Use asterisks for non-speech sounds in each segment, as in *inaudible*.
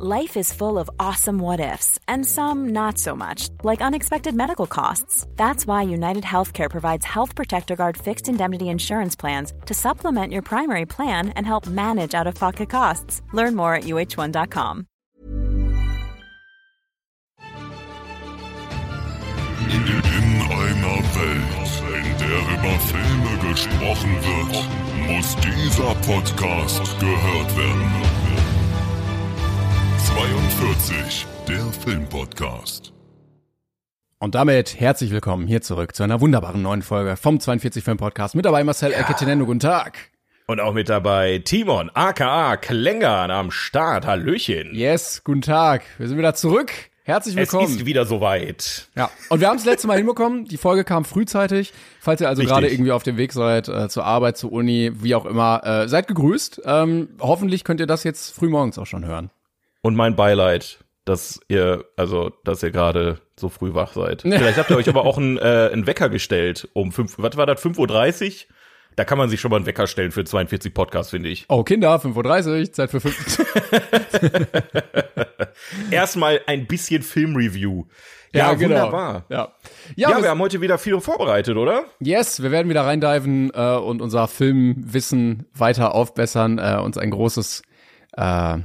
Life is full of awesome what ifs, and some not so much, like unexpected medical costs. That's why United Healthcare provides Health Protector Guard fixed indemnity insurance plans to supplement your primary plan and help manage out of pocket costs. Learn more at uh1.com. In einer Welt, in der über Filme gesprochen wird, muss dieser Podcast gehört werden. 42, der Filmpodcast. Und damit herzlich willkommen hier zurück zu einer wunderbaren neuen Folge vom 42 Film Podcast. Mit dabei Marcel ja. Elketinendo, guten Tag. Und auch mit dabei Timon, aka Klängern am Start. Hallöchen. Yes, guten Tag. Wir sind wieder zurück. Herzlich willkommen. Es ist wieder soweit. Ja, und wir haben es letzte Mal hinbekommen. Die Folge kam frühzeitig. Falls ihr also gerade irgendwie auf dem Weg seid, äh, zur Arbeit, zur Uni, wie auch immer, äh, seid gegrüßt. Ähm, hoffentlich könnt ihr das jetzt frühmorgens auch schon hören. Und mein Beileid, dass ihr, also, dass ihr gerade so früh wach seid. Vielleicht habt ihr euch aber auch einen, *laughs* äh, einen Wecker gestellt um fünf, was war das, 5.30 Uhr? Da kann man sich schon mal einen Wecker stellen für 42 Podcasts, finde ich. Oh, Kinder, 5.30 Uhr, Zeit für 5. *laughs* Erstmal ein bisschen Filmreview. Ja, ja genau. wunderbar. Ja, ja, ja wir haben heute wieder viel vorbereitet, oder? Yes, wir werden wieder reindiven äh, und unser Filmwissen weiter aufbessern, äh, uns ein großes äh,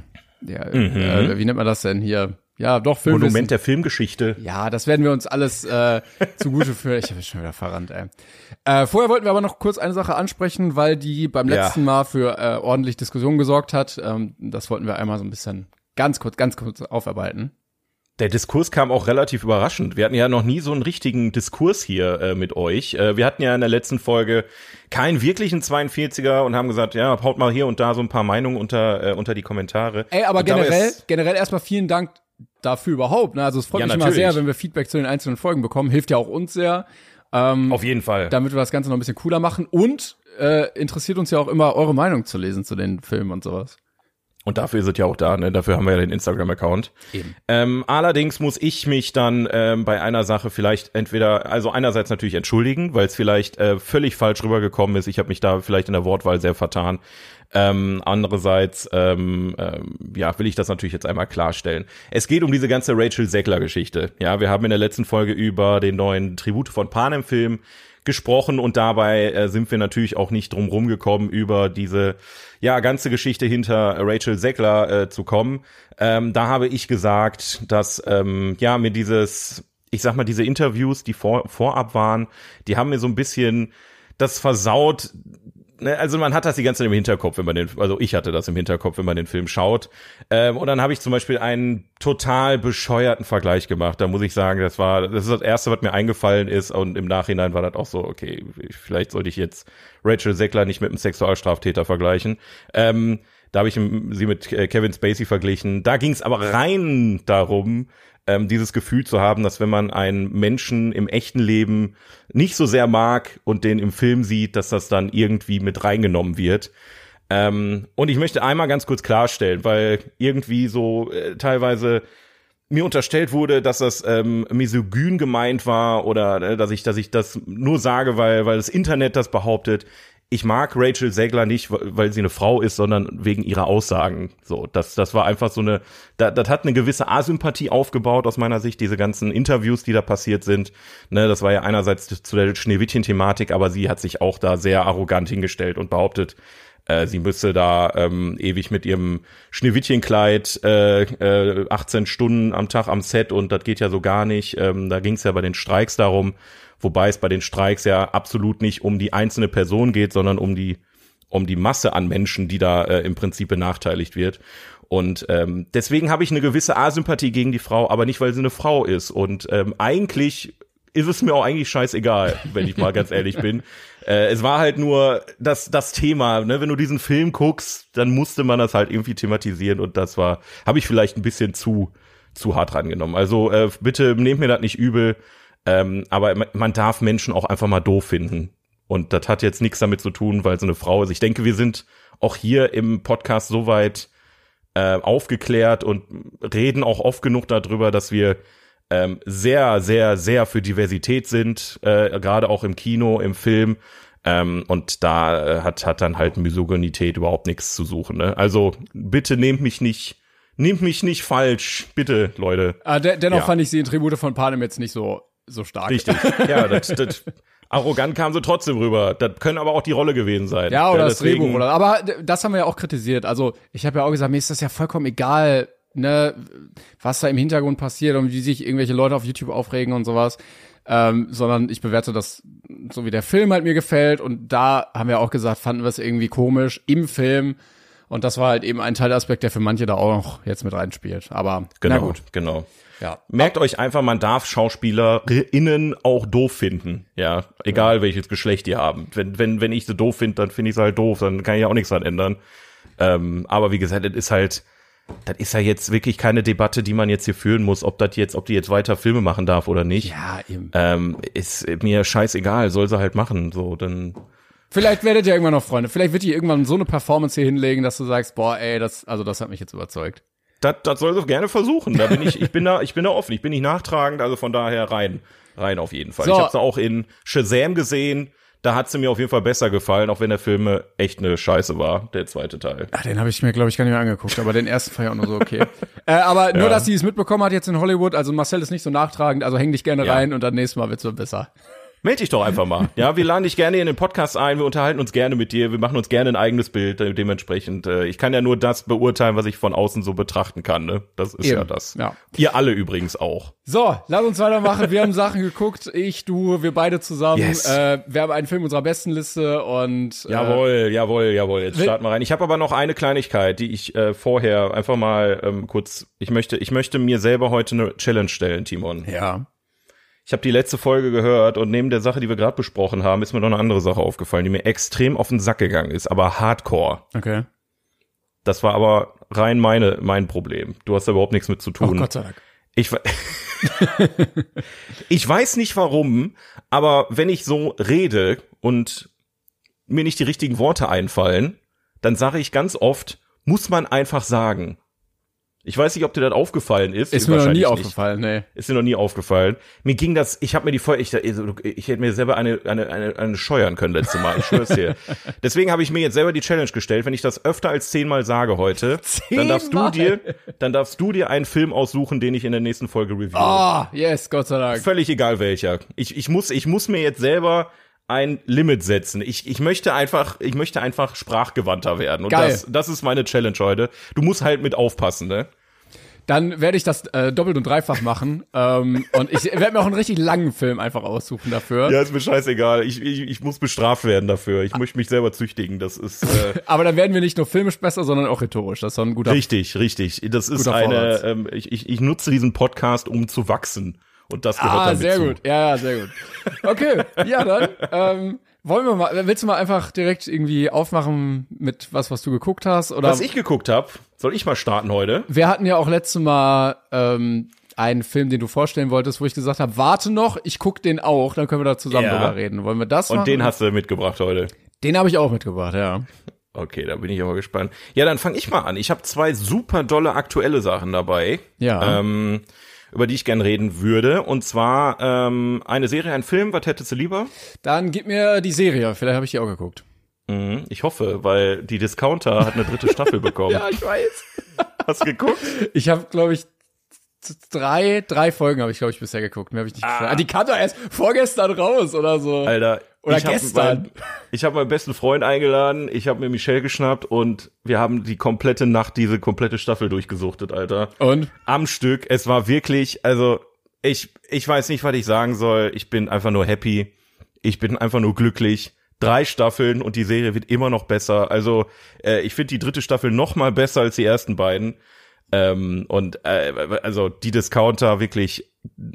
ja, mhm. äh, wie nennt man das denn hier? Ja, doch, Film. Monument der Filmgeschichte. Ja, das werden wir uns alles äh, *laughs* zugute führen. Ich habe schon wieder verrannt, ey. Äh, vorher wollten wir aber noch kurz eine Sache ansprechen, weil die beim letzten ja. Mal für äh, ordentlich Diskussion gesorgt hat. Ähm, das wollten wir einmal so ein bisschen ganz kurz, ganz kurz aufarbeiten. Der Diskurs kam auch relativ überraschend. Wir hatten ja noch nie so einen richtigen Diskurs hier äh, mit euch. Äh, wir hatten ja in der letzten Folge keinen wirklichen 42er und haben gesagt, ja, haut mal hier und da so ein paar Meinungen unter, äh, unter die Kommentare. Ey, aber generell, generell erstmal vielen Dank dafür überhaupt. Ne? Also es freut ja, mich natürlich. immer sehr, wenn wir Feedback zu den einzelnen Folgen bekommen. Hilft ja auch uns sehr. Ähm, Auf jeden Fall. Damit wir das Ganze noch ein bisschen cooler machen. Und äh, interessiert uns ja auch immer, eure Meinung zu lesen zu den Filmen und sowas. Und dafür ist es ja auch da, ne? Dafür haben wir ja den Instagram-Account. Ähm, allerdings muss ich mich dann ähm, bei einer Sache vielleicht entweder, also einerseits natürlich entschuldigen, weil es vielleicht äh, völlig falsch rübergekommen ist. Ich habe mich da vielleicht in der Wortwahl sehr vertan. Ähm, andererseits, ähm, ähm, ja, will ich das natürlich jetzt einmal klarstellen. Es geht um diese ganze Rachel Zegler-Geschichte. Ja, wir haben in der letzten Folge über den neuen Tribute von Panem-Film gesprochen und dabei äh, sind wir natürlich auch nicht drum rumgekommen, über diese ja ganze Geschichte hinter Rachel Zegler äh, zu kommen. Ähm, da habe ich gesagt, dass ähm, ja mir dieses, ich sag mal, diese Interviews, die vor, vorab waren, die haben mir so ein bisschen das versaut, ne, also man hat das die ganze Zeit im Hinterkopf, wenn man den, also ich hatte das im Hinterkopf, wenn man den Film schaut. Ähm, und dann habe ich zum Beispiel einen total bescheuerten Vergleich gemacht. Da muss ich sagen, das war, das ist das erste, was mir eingefallen ist. Und im Nachhinein war das auch so, okay, vielleicht sollte ich jetzt Rachel Seckler nicht mit einem Sexualstraftäter vergleichen. Ähm, da habe ich sie mit Kevin Spacey verglichen. Da ging es aber rein darum, ähm, dieses Gefühl zu haben, dass wenn man einen Menschen im echten Leben nicht so sehr mag und den im Film sieht, dass das dann irgendwie mit reingenommen wird. Ähm, und ich möchte einmal ganz kurz klarstellen, weil irgendwie so äh, teilweise mir unterstellt wurde, dass das ähm, misogyn gemeint war oder äh, dass ich, dass ich das nur sage, weil, weil das Internet das behauptet ich mag Rachel Segler nicht, weil sie eine Frau ist, sondern wegen ihrer Aussagen. So, das, das war einfach so eine, da, das hat eine gewisse Asympathie aufgebaut aus meiner Sicht, diese ganzen Interviews, die da passiert sind. Ne, das war ja einerseits zu der Schneewittchen-Thematik, aber sie hat sich auch da sehr arrogant hingestellt und behauptet, äh, sie müsse da ähm, ewig mit ihrem Schneewittchenkleid äh, äh, 18 Stunden am Tag am Set und das geht ja so gar nicht. Ähm, da ging es ja bei den Streiks darum, wobei es bei den Streiks ja absolut nicht um die einzelne Person geht, sondern um die um die Masse an Menschen, die da äh, im Prinzip benachteiligt wird. Und ähm, deswegen habe ich eine gewisse Asympathie gegen die Frau, aber nicht, weil sie eine Frau ist. Und ähm, eigentlich ist es mir auch eigentlich scheißegal, wenn ich mal ganz ehrlich bin. *laughs* Äh, es war halt nur das, das Thema, ne? wenn du diesen Film guckst, dann musste man das halt irgendwie thematisieren und das war, habe ich vielleicht ein bisschen zu, zu hart rangenommen. Also äh, bitte nehmt mir das nicht übel. Ähm, aber man darf Menschen auch einfach mal doof finden. Und das hat jetzt nichts damit zu tun, weil so eine Frau ist. Ich denke, wir sind auch hier im Podcast soweit äh, aufgeklärt und reden auch oft genug darüber, dass wir ähm, sehr, sehr, sehr für Diversität sind, äh, gerade auch im Kino, im Film. Ähm, und da äh, hat, hat dann halt Misogynität überhaupt nichts zu suchen. Ne? Also bitte nehmt mich nicht Nehmt mich nicht falsch, bitte, Leute. Ah, de dennoch Ja. fand ich sie in Tribute von Panem jetzt nicht so, so stark. Richtig. *laughs* Ja, das, das, arrogant kam sie trotzdem rüber. Das können aber auch die Rolle gewesen sein. Ja, oder das deswegen- Drehbuch oder. Aber das haben wir ja auch kritisiert. Also ich habe ja auch gesagt, mir ist das ja vollkommen egal, ne, was da im Hintergrund passiert und wie sich irgendwelche Leute auf YouTube aufregen und sowas. Ähm, sondern ich bewerte das so wie der Film halt mir gefällt und da haben wir auch gesagt, fanden wir es irgendwie komisch im Film und das war halt eben ein Teilaspekt, der für manche da auch noch jetzt mit reinspielt. Aber Genau, na gut, genau. Ja. Merkt euch einfach, man darf SchauspielerInnen auch doof finden. Ja, egal welches Geschlecht die haben. Wenn, wenn, wenn ich sie doof finde, dann finde ich sie halt doof, dann kann ich ja auch nichts dran ändern. Ähm, aber wie gesagt, das ist halt, das ist ja jetzt wirklich keine Debatte, die man jetzt hier führen muss, ob das jetzt, ob die jetzt weiter Filme machen darf oder nicht. Ja, eben. Ähm, ist mir scheißegal, soll sie halt machen. So, dann Vielleicht werdet ihr irgendwann noch Freunde. Vielleicht wird die irgendwann so eine Performance hier hinlegen, dass du sagst, boah, ey, das, also das hat mich jetzt überzeugt. Das, das soll sie gerne versuchen. Da bin ich, ich bin da, ich bin da offen. Ich bin nicht nachtragend, also von daher rein, rein auf jeden Fall. So. Ich habe sie auch in Shazam gesehen. Da hat sie mir auf jeden Fall besser gefallen, auch wenn der Film echt eine Scheiße war, der zweite Teil. Ach, den habe ich mir, glaube ich, gar nicht mehr angeguckt, aber den ersten ich auch nur so okay. *laughs* äh, aber nur, Ja. dass sie es mitbekommen hat jetzt in Hollywood, also Marcel ist nicht so nachtragend, also häng dich gerne Ja. rein und dann nächstes Mal wird's besser. Meld dich doch einfach mal. Ja, wir laden dich gerne in den Podcast ein, wir unterhalten uns gerne mit dir, wir machen uns gerne ein eigenes Bild äh, dementsprechend. Äh, ich kann ja nur das beurteilen, was ich von außen so betrachten kann, ne? Das ist ja Eben. das. Ja. Ihr alle übrigens auch. So, lass uns weitermachen. Wir haben Sachen geguckt, ich, du, wir beide zusammen. Yes. Äh, wir haben einen Film unserer besten Liste und äh, Jawohl, jawohl, jawohl. Jetzt starten wir rein. Ich habe aber noch eine Kleinigkeit, die ich äh, vorher einfach mal ähm, kurz. Ich möchte, ich möchte mir selber heute eine Challenge stellen, Timon. ja. Ich habe die letzte Folge gehört und neben der Sache, die wir gerade besprochen haben, ist mir noch eine andere Sache aufgefallen, die mir extrem auf den Sack gegangen ist, aber Hardcore. Okay. Das war aber rein meine mein Problem. Du hast da überhaupt nichts mit zu Oh tun. Gott sei Dank. Ich, *laughs* ich weiß nicht warum, aber wenn ich so rede und mir nicht die richtigen Worte einfallen, dann sage ich ganz oft, muss man einfach sagen. Ich weiß nicht, ob dir das aufgefallen ist. Ist mir noch nie aufgefallen, nee. Nicht. Ist dir noch nie aufgefallen. Mir ging das, ich habe mir die Folge, ich, ich hätte mir selber eine, eine, eine, eine scheuern können letzte Mal, ich schwör's dir. *laughs* Deswegen habe ich mir jetzt selber die Challenge gestellt, wenn ich das öfter als zehnmal sage heute, *laughs* dann darfst du Zehnmal? dir, dann darfst du dir einen Film aussuchen, den ich in der nächsten Folge reviewe. Ah, yes, Gott sei Dank. Völlig egal welcher. Ich, ich muss, ich muss mir jetzt selber ein Limit setzen. Ich, ich möchte einfach, ich möchte einfach sprachgewandter werden. Und Geil. das, das ist meine Challenge heute. Du musst halt mit aufpassen, ne? Dann werde ich das äh, doppelt und dreifach machen. *laughs* ähm, und ich werde mir auch einen richtig langen Film einfach aussuchen dafür. Ja, ist mir scheißegal. Ich, ich, ich muss bestraft werden dafür. Ich möchte mich selber züchtigen. Das ist äh, *laughs* Aber dann werden wir nicht nur filmisch besser, sondern auch rhetorisch. Das ist doch ein guter richtig, richtig. Das ist eine. Ähm, ich, ich, ich nutze diesen Podcast, um zu wachsen. Und das gehört Ah, damit sehr zu. gut. Ja, ja, sehr gut. Okay, ja, dann ähm, wollen wir mal, willst du mal einfach direkt irgendwie aufmachen mit was, was du geguckt hast? Oder Was ich geguckt habe, soll ich mal starten heute? wir hatten ja auch letztes Mal ähm, einen Film, den du vorstellen wolltest, wo ich gesagt habe, warte noch, ich guck den auch, dann können wir da zusammen Ja. drüber reden. Wollen wir das Und machen? den hast du mitgebracht heute. Den habe ich auch mitgebracht, ja. Okay, da bin ich aber gespannt. Ja, dann fange ich mal an. Ich habe zwei super dolle aktuelle Sachen dabei, Ja. ähm, über die ich gern reden würde. Und zwar ähm, eine Serie, ein Film. Was hättest du lieber? Dann gib mir die Serie, vielleicht habe ich die auch geguckt. Mhm, ich hoffe, weil die Discounter hat eine dritte Staffel *laughs* bekommen. ich weiß. Hast du geguckt? Ich habe, glaube ich, drei, drei Folgen habe ich, glaube ich, bisher geguckt. Mehr habe ich nicht ah. ah, Die kam doch erst vorgestern raus oder so. Alter. Oder ich hab gestern. Mein, ich habe meinen besten Freund eingeladen, ich habe mir Michelle geschnappt und wir haben die komplette Nacht diese komplette Staffel durchgesuchtet, Alter. Und? Am Stück. Es war wirklich, also ich, ich weiß nicht, was ich sagen soll. Ich bin einfach nur happy. Ich bin einfach nur glücklich. Drei Staffeln und die Serie wird immer noch besser. Also äh, ich finde die dritte Staffel noch mal besser als die ersten beiden. Ähm, und äh, also die Discounter wirklich,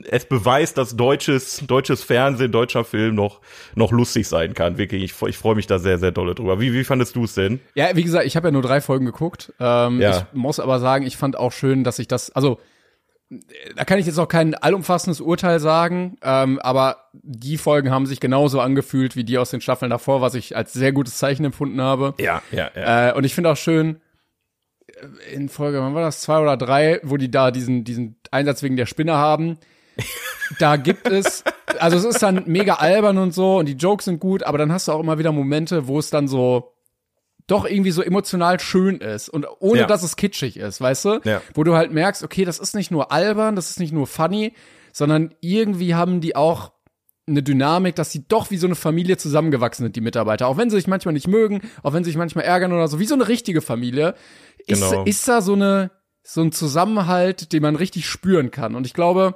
es beweist, dass deutsches deutsches Fernsehen, deutscher Film noch noch lustig sein kann. Wirklich, ich, ich freue mich da sehr sehr dolle drüber. Wie wie fandest du es denn? Ja, wie gesagt, ich habe ja nur drei Folgen geguckt. Ähm, Ja. Ich muss aber sagen, ich fand auch schön, dass ich das, also da kann ich jetzt noch kein allumfassendes Urteil sagen, ähm, aber die Folgen haben sich genauso angefühlt wie die aus den Staffeln davor, was ich als sehr gutes Zeichen empfunden habe. Ja, ja, ja. Äh, und ich finde auch schön, in Folge, wann war das, zwei oder drei, wo die da diesen, diesen Einsatz wegen der Spinne haben. *laughs* Da gibt es, also es ist dann mega albern und so und die Jokes sind gut, aber dann hast du auch immer wieder Momente, wo es dann so doch irgendwie so emotional schön ist und ohne Ja. dass es kitschig ist, weißt du? Ja. Wo du halt merkst, okay, das ist nicht nur albern, das ist nicht nur funny, sondern irgendwie haben die auch eine Dynamik, dass sie doch wie so eine Familie zusammengewachsen sind, die Mitarbeiter. Auch wenn sie sich manchmal nicht mögen, auch wenn sie sich manchmal ärgern oder so, wie so eine richtige Familie, Genau. ist da so eine, so ein Zusammenhalt, den man richtig spüren kann. Und ich glaube,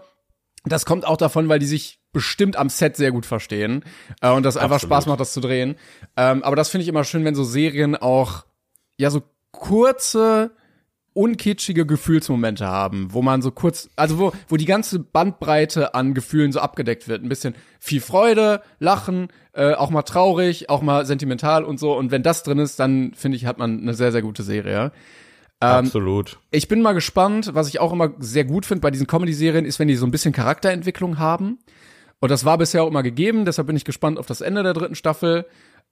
das kommt auch davon, weil die sich bestimmt am Set sehr gut verstehen äh, und das einfach Absolut. Spaß macht, das zu drehen. Ähm, aber das finde ich immer schön, wenn so Serien auch ja so kurze unkitschige Gefühlsmomente haben, wo man so kurz, also wo, wo die ganze Bandbreite an Gefühlen so abgedeckt wird. Ein bisschen viel Freude, Lachen, äh, auch mal traurig, auch mal sentimental und so. Und wenn das drin ist, dann finde ich, hat man eine sehr, sehr gute Serie. Ähm, Absolut. Ich bin mal gespannt, was ich auch immer sehr gut finde bei diesen Comedy-Serien, ist, wenn die so ein bisschen Charakterentwicklung haben. Und das war bisher auch immer gegeben, deshalb bin ich gespannt auf das Ende der dritten Staffel.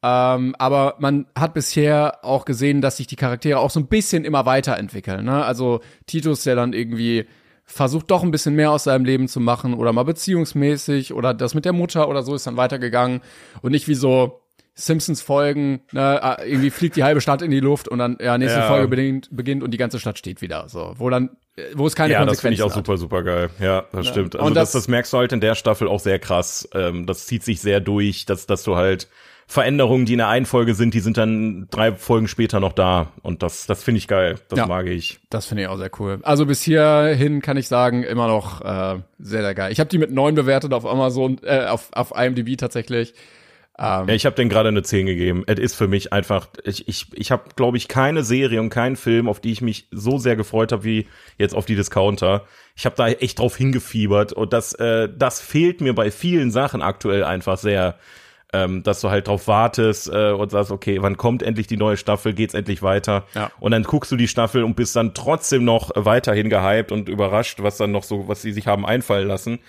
Ähm, aber man hat bisher auch gesehen, dass sich die Charaktere auch so ein bisschen immer weiterentwickeln. Ne? Also Titus, der dann irgendwie versucht doch ein bisschen mehr aus seinem Leben zu machen oder mal beziehungsmäßig oder das mit der Mutter oder so ist dann weitergegangen und nicht wie so Simpsons Folgen, ne, ah, irgendwie fliegt die halbe Stadt in die Luft und dann ja nächste Ja. Folge beginnt, beginnt und die ganze Stadt steht wieder so, wo dann wo es keine Ja, das finde Konsequenzen ich auch super, super geil. Ja, das stimmt. Also Und das, das- das merkst du halt in der Staffel auch sehr krass. Ähm, das zieht sich sehr durch, dass, dass du halt Veränderungen, die in der einen Folge sind, die sind dann drei Folgen später noch da. Und das, das finde ich geil. Das Ja. mag ich. Das finde ich auch sehr cool. Also bis hierhin kann ich sagen, immer noch äh, sehr, sehr geil. Ich habe die mit neun bewertet auf Amazon, äh, auf, auf IMDb tatsächlich. Ja, ich habe den gerade eine 10 gegeben. Es ist für mich einfach, ich, ich, ich habe, glaube ich, keine Serie und keinen Film, auf die ich mich so sehr gefreut habe wie jetzt auf die Discounter. Ich habe da echt drauf hingefiebert und das, äh, das fehlt mir bei vielen Sachen aktuell einfach sehr, ähm, dass du halt drauf wartest äh, und sagst, okay, wann kommt endlich die neue Staffel, geht's endlich weiter? Ja. Und dann guckst du die Staffel und bist dann trotzdem noch weiterhin gehypt und überrascht, was dann noch so, was sie sich haben einfallen lassen.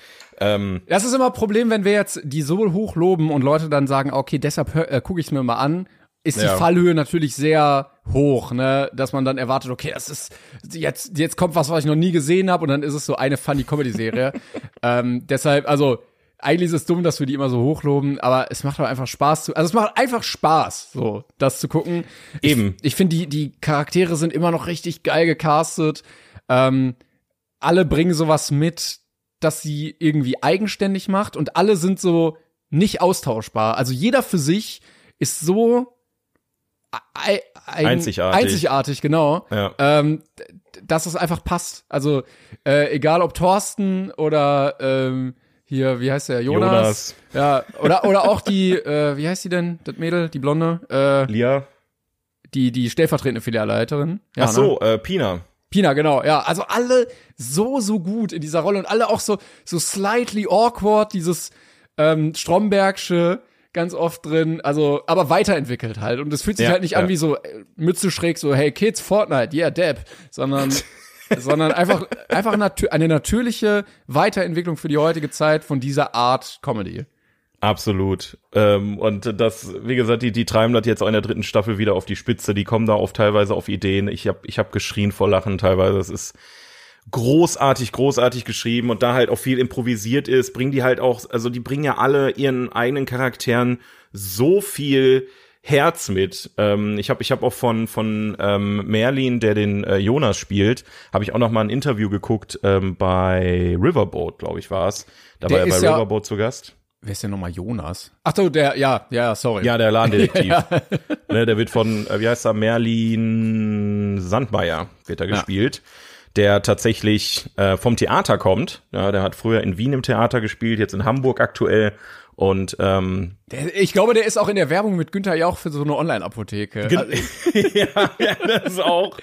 Ähm, Das ist immer ein Problem, wenn wir jetzt die so hoch loben und Leute dann sagen, okay, deshalb äh, gucke ich es mir mal an, ist die Ja. Fallhöhe natürlich sehr hoch, ne, dass man dann erwartet, okay, das ist jetzt jetzt kommt was, was ich noch nie gesehen habe und dann ist es so eine funny Comedy Serie. *laughs* ähm, deshalb also eigentlich ist es dumm, dass wir die immer so hochloben, aber es macht aber einfach Spaß zu, also es macht einfach Spaß, so das zu gucken. Eben. Ich, ich finde die die Charaktere sind immer noch richtig geil gecastet. Ähm, alle bringen sowas mit, dass sie irgendwie eigenständig macht und alle sind so nicht austauschbar. Also jeder für sich ist so ei- eigen- Einzigartig. einzigartig, genau. Ja. Ähm, dass es einfach passt. Also äh, egal ob Thorsten oder ähm, hier, wie heißt der, Jonas? Jonas. Ja, oder oder auch die, *laughs* äh, wie heißt die denn, das Mädel, die Blonde, äh, Lia? die die stellvertretende Filialleiterin. Ja, Ach ne? so, äh, Pina. Pina, genau, ja. Also alle so, so gut in dieser Rolle und alle auch so, so slightly awkward, dieses ähm, Strombergsche ganz oft drin, also, aber weiterentwickelt halt. Und es fühlt sich Ja, halt nicht an ja. wie so äh, Mütze schräg, so, hey Kids, Fortnite, yeah, Depp, sondern, *laughs* sondern einfach, einfach natür eine natürliche Weiterentwicklung für die heutige Zeit von dieser Art Comedy. Absolut. Ähm, und das, wie gesagt, die, die treiben das jetzt auch in der dritten Staffel wieder auf die Spitze. Die kommen da oft teilweise auf Ideen. Ich habe ich hab geschrien vor Lachen teilweise. Es ist großartig, großartig geschrieben und da halt auch viel improvisiert ist, bringen die halt auch, also die bringen ja alle ihren eigenen Charakteren so viel Herz mit. Ähm, ich habe ich hab auch von von ähm, Merlin, der den äh, Jonas spielt, habe ich auch noch mal ein Interview geguckt ähm, bei Riverboat, glaube ich, war es. Da Der war er bei ja- Riverboat zu Gast. Wer ist denn nochmal Jonas? Ach so, der, ja, ja, sorry. Ja, der Ladendetektiv. *laughs* ne, der wird von, äh, wie heißt er, Merlin Sandmeier wird er Ja. gespielt, der tatsächlich äh, vom Theater kommt. Ja, der hat früher in Wien im Theater gespielt, jetzt in Hamburg aktuell. Und ähm, ich glaube, der ist auch in der Werbung mit Günther Jauch für so eine Online-Apotheke. Also, *laughs* ja, ja, das auch.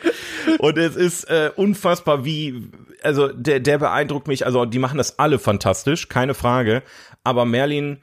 Und es ist äh, unfassbar, wie, also der, der beeindruckt mich, also die machen das alle fantastisch, keine Frage. Aber Merlin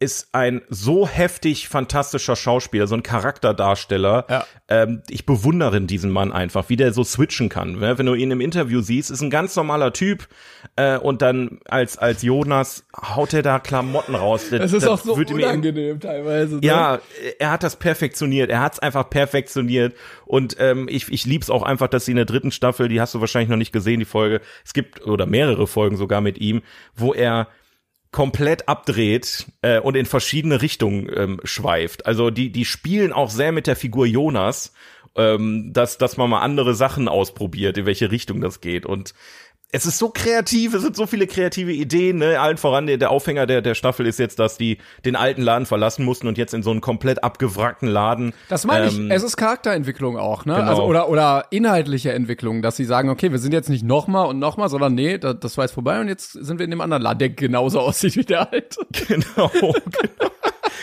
ist ein so heftig fantastischer Schauspieler, so ein Charakterdarsteller. Ja. Ähm, ich bewundere diesen Mann einfach, wie der so switchen kann. Ne? Wenn du ihn im Interview siehst, ist ein ganz normaler Typ äh, und dann als als Jonas haut er da Klamotten raus. Das ist auch so unangenehm teilweise. Ne? ja, er hat das perfektioniert. Er hat es einfach perfektioniert. Und ähm, ich, ich lieb's auch einfach, dass sie in der dritten Staffel, die hast du wahrscheinlich noch nicht gesehen, die Folge, es gibt, oder mehrere Folgen sogar mit ihm, wo er komplett abdreht äh, und in verschiedene Richtungen ähm, schweift. Also die die spielen auch sehr mit der Figur Jonas, ähm, dass dass man mal andere Sachen ausprobiert, in welche Richtung das geht und es ist so kreativ, es sind so viele kreative Ideen, ne? Allen voran der, Aufhänger der, der Staffel ist jetzt, dass die den alten Laden verlassen mussten und jetzt in so einen komplett abgewrackten Laden. Das meine ich, ähm, es ist Charakterentwicklung auch, ne? Genau. Also, oder, oder inhaltliche Entwicklung, dass sie sagen, okay, wir sind jetzt nicht nochmal und nochmal, sondern nee, das, das war jetzt vorbei und jetzt sind wir in dem anderen Laden, der genauso *laughs* aussieht wie der alte. Genau, *laughs* genau.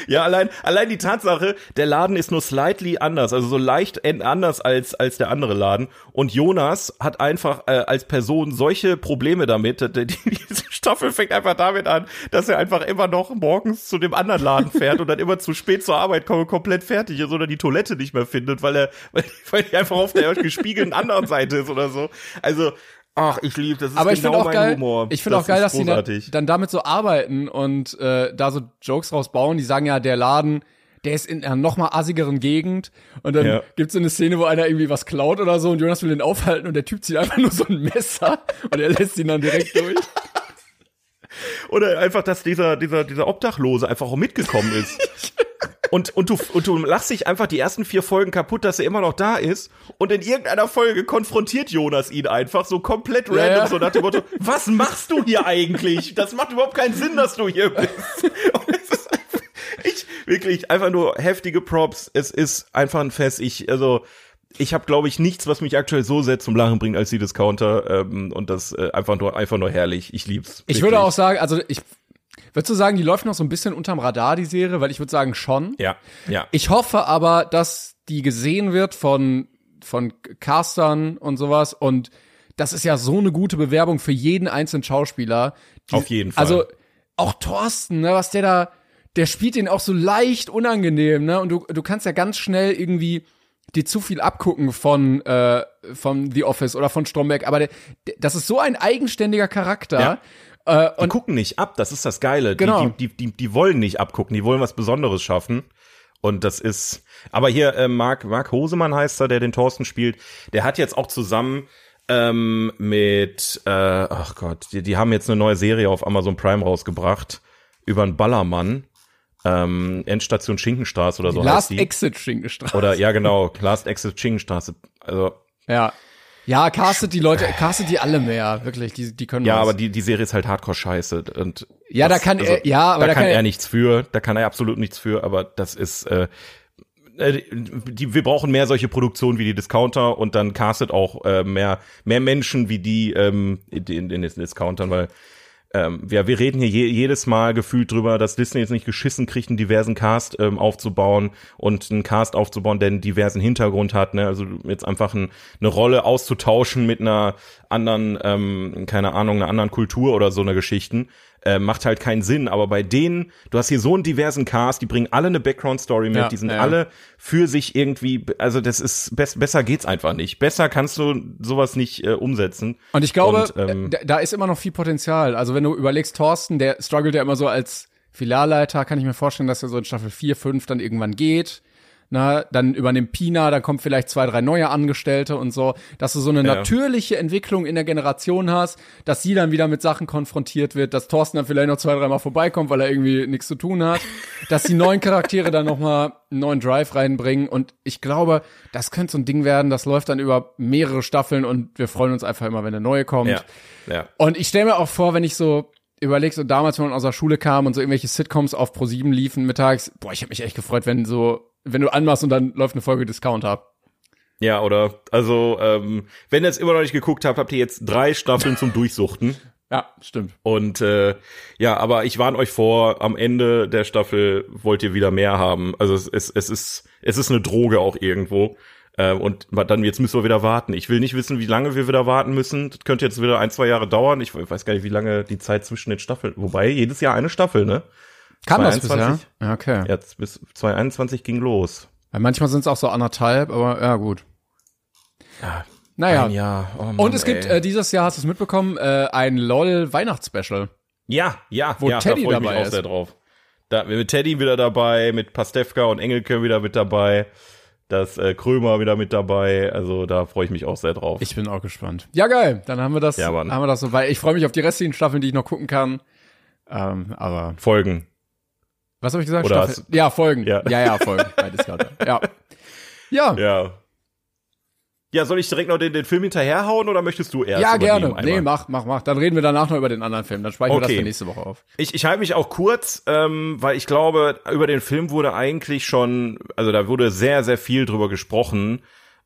Ja, allein, allein die Tatsache, der Laden ist nur slightly anders, also so leicht anders als, als der andere Laden. Und Jonas hat einfach äh, als Person solche Probleme damit. Die, *laughs* diese Staffel fängt einfach damit an, dass er einfach immer noch morgens zu dem anderen Laden fährt und dann immer zu spät zur Arbeit kommt, komplett fertig ist oder die Toilette nicht mehr findet, weil er, *laughs* weil, weil die einfach auf der gespiegelten anderen Seite ist oder so. Also, Ach, ich liebe das. Ist Aber ich genau auch geil, Humor. Ich finde auch geil, dass sie dann, dann damit so arbeiten und äh, da so Jokes rausbauen. Die sagen ja, der Laden, der ist in einer noch mal assigeren Gegend und dann ja. gibt's so eine Szene, wo einer irgendwie was klaut oder so und Jonas will den aufhalten und der Typ zieht einfach nur so ein Messer *laughs* und er lässt ihn dann direkt durch. Oder einfach, dass dieser, dieser, dieser Obdachlose einfach auch mitgekommen ist. *laughs* Und, und, du, und du lachst dich einfach die ersten vier Folgen kaputt, dass er immer noch da ist. Und in irgendeiner Folge konfrontiert Jonas ihn einfach so komplett random, ja. so nach dem Motto, was machst du hier eigentlich? Das macht überhaupt keinen Sinn, dass du hier bist. *laughs* Und es ist einfach, ich, wirklich, einfach nur heftige Props. Es ist einfach ein Fest. Ich, also, ich habe, glaube ich, nichts, was mich aktuell so sehr zum Lachen bringt als die Discounter. Ähm, und das äh, einfach nur, einfach nur herrlich. Ich lieb's. Wirklich. Ich würde auch sagen, also ich Würdest du sagen, die läuft noch so ein bisschen unterm Radar, die Serie? Weil ich würde sagen, schon. Ja, ja. Ich hoffe aber, dass die gesehen wird von, von Castern und sowas und das ist ja so eine gute Bewerbung für jeden einzelnen Schauspieler. Die, Auf jeden Fall. Also auch Thorsten, ne, was der da, der spielt den auch so leicht unangenehm, ne? Und du, du kannst ja ganz schnell irgendwie dir zu viel abgucken von äh, von The Office oder von Stromberg, aber der, der, das ist so ein eigenständiger Charakter. Ja. Äh, die gucken nicht ab, das ist das Geile. Genau. Die, die, die, die wollen nicht abgucken, die wollen was Besonderes schaffen. Und das ist, aber hier, äh, Marc, Marc Hosemann heißt er, der den Thorsten spielt, der hat jetzt auch zusammen ähm, mit, äh, ach Gott, die, die haben jetzt eine neue Serie auf Amazon Prime rausgebracht über einen Ballermann. Ähm, Endstation Schinkenstraße oder so Last heißt die. Exit Schinkenstraße. Oder ja genau, Last Exit Schinkenstraße. Also ja. Ja, castet die Leute, castet die alle mehr, wirklich, die, die können Ja, was. aber die, die Serie ist halt hardcore scheiße und Ja, das, da kann also, er, ja, aber da, da kann, kann er, er nichts für, da kann er absolut nichts für, aber das ist, äh, äh, die, wir brauchen mehr solche Produktionen wie die Discounter und dann castet auch äh, mehr mehr Menschen wie die ähm, in, in den Discountern, weil ähm, ja, wir reden hier je, jedes Mal gefühlt drüber, dass Disney jetzt nicht geschissen kriegt, einen diversen Cast ähm, aufzubauen und einen Cast aufzubauen, der einen diversen Hintergrund hat. Ne? Also jetzt einfach ein, eine Rolle auszutauschen mit einer anderen, ähm, keine Ahnung, einer anderen Kultur oder so einer Geschichten äh, macht halt keinen Sinn. Aber bei denen, du hast hier so einen diversen Cast, die bringen alle eine Background-Story mit, ja, die sind ja. alle für sich irgendwie, also das ist, be besser geht's einfach nicht. Besser kannst du sowas nicht äh, umsetzen. Und ich glaube, Und, ähm, da, da ist immer noch viel Potenzial. Also wenn du überlegst, Thorsten, der struggelt ja immer so als Filialleiter, kann ich mir vorstellen, dass er so in Staffel 4, 5 dann irgendwann geht na, dann übernimmt Pina, dann kommen vielleicht zwei, drei neue Angestellte und so, dass du so eine ja. natürliche Entwicklung in der Generation hast, dass sie dann wieder mit Sachen konfrontiert wird, dass Thorsten dann vielleicht noch zwei, dreimal vorbeikommt, weil er irgendwie nichts zu tun hat, dass die neuen Charaktere dann nochmal einen neuen Drive reinbringen und ich glaube, das könnte so ein Ding werden, das läuft dann über mehrere Staffeln und wir freuen uns einfach immer, wenn eine neue kommt. Ja. Ja. Und ich stelle mir auch vor, wenn ich so überlegst, so damals, wenn man aus der Schule kam und so irgendwelche Sitcoms auf Pro 7 liefen mittags, boah, ich habe mich echt gefreut, wenn so wenn du anmachst und dann läuft eine Folge Discounter. Ja, oder also, ähm, wenn ihr es immer noch nicht geguckt habt, habt ihr jetzt drei Staffeln zum Durchsuchten. *laughs* Ja, stimmt. Und äh, ja, aber ich warne euch vor, am Ende der Staffel wollt ihr wieder mehr haben. Also es, es, es ist es ist eine Droge auch irgendwo. Äh, und dann jetzt müssen wir wieder warten. Ich will nicht wissen, wie lange wir wieder warten müssen. Das könnte jetzt wieder ein, zwei Jahre dauern. Ich weiß gar nicht, wie lange die Zeit zwischen den Staffeln. Wobei jedes Jahr eine Staffel, ne? Kann das bisher? Ja, okay. Jetzt bis 2021 ging los. Ja, manchmal sind es auch so anderthalb, aber ja, gut. Ja, naja. Jahr. Oh Mann, Und es gibt äh, dieses Jahr, hast du es mitbekommen, äh, ein LOL Weihnachtsspecial. Ja, ja, wo ja, Teddy da dabei ich mich ist. auch sehr drauf. Da, mit Teddy wieder dabei, mit Pastewka und Engelke wieder mit dabei, das äh, Krömer wieder mit dabei. Also da freue ich mich auch sehr drauf. Ich bin auch gespannt. Ja, geil. Dann haben wir das, ja, haben wir das so, weil ich freue mich auf die restlichen Staffeln, die ich noch gucken kann. Ähm, aber Folgen. Was habe ich gesagt? Oder Staffel? Ja, Folgen. Ja. ja, ja Folgen. *laughs* Beides gerade. Ja. Ja. Ja. Ja, soll ich direkt noch den, den Film hinterherhauen oder möchtest du erst? Ja, gerne. einmal? Nee, mach, mach, mach. Dann reden wir danach noch über den anderen Film. Dann speichern wir das Okay. für nächste Woche auf. Ich, ich halte mich auch kurz, ähm, weil ich glaube, über den Film wurde eigentlich schon, also da wurde sehr, sehr viel drüber gesprochen,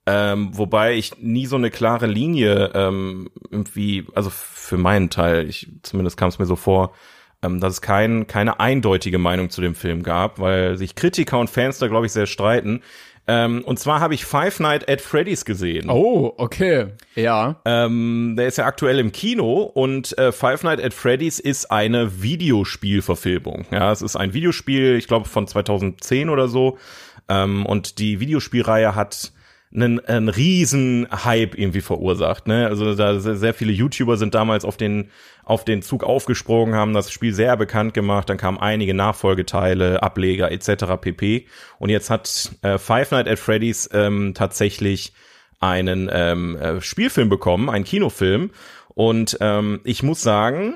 ähm, wobei ich nie so eine klare Linie ähm, irgendwie, also für meinen Teil, ich zumindest kam es mir so vor, ähm, dass es kein, keine eindeutige Meinung zu dem Film gab, weil sich Kritiker und Fans da, glaube ich, sehr streiten. Ähm, und zwar habe ich Five Night at Freddy's gesehen. Oh, okay. Ja. Ähm, der ist ja aktuell im Kino und äh, Five Nights at Freddy's ist eine Videospielverfilmung. Ja, es ist ein Videospiel, ich glaube von 2010 oder so. Ähm, und die Videospielreihe hat einen, einen riesen Hype irgendwie verursacht. Ne? Also da sehr viele YouTuber sind damals auf den auf den Zug aufgesprungen, haben das Spiel sehr bekannt gemacht. Dann kamen einige Nachfolgeteile, Ableger etc. pp. Und jetzt hat äh, Five Nights at Freddy's ähm, tatsächlich einen ähm, äh, Spielfilm bekommen, einen Kinofilm. Und ähm, ich muss sagen,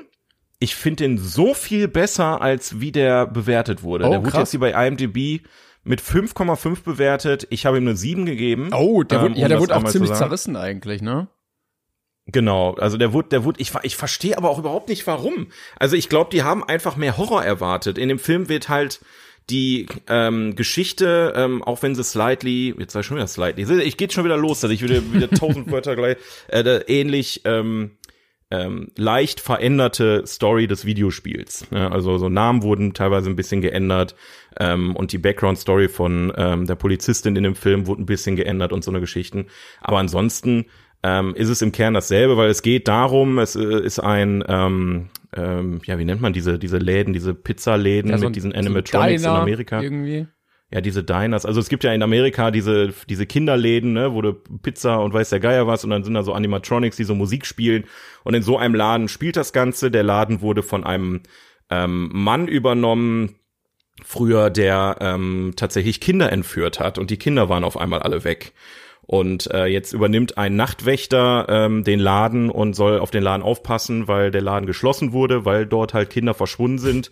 ich finde den so viel besser, als wie der bewertet wurde. Oh, der wurde krass. jetzt hier bei IMDb mit 5,5 bewertet. Ich habe ihm eine 7 gegeben. Oh, der ähm, wurde, ja, um der das wurde auch ziemlich zerrissen eigentlich, ne? Genau, also der wurde, der wurde, ich, ich verstehe aber auch überhaupt nicht warum. Also ich glaube, die haben einfach mehr Horror erwartet. In dem Film wird halt die ähm, Geschichte, ähm, auch wenn sie slightly, jetzt ich schon wieder slightly, ich geht schon wieder los, dass ich wieder wieder tausend Wörter *laughs* gleich, äh, ähnlich ähm, ähm, leicht veränderte Story des Videospiels. Ja, also so Namen wurden teilweise ein bisschen geändert ähm, und die Background-Story von ähm, der Polizistin in dem Film wurde ein bisschen geändert und so eine Geschichten. Aber ansonsten ähm, ist es im Kern dasselbe, weil es geht darum, es äh, ist ein, ähm, ähm, ja, wie nennt man diese, diese Läden, diese Pizzaläden Ja, so ein- mit diesen so Animatronics in Amerika. Irgendwie. Ja, diese Diners. Also es gibt ja in Amerika diese, diese Kinderläden, ne, wo du Pizza und weiß der Geier was und dann sind da so Animatronics, die so Musik spielen. Und in so einem Laden spielt das Ganze. Der Laden wurde von einem ähm, Mann übernommen, früher, der ähm, tatsächlich Kinder entführt hat und die Kinder waren auf einmal alle weg. Und äh, jetzt übernimmt ein Nachtwächter ähm, den Laden und soll auf den Laden aufpassen, weil der Laden geschlossen wurde, weil dort halt Kinder verschwunden sind.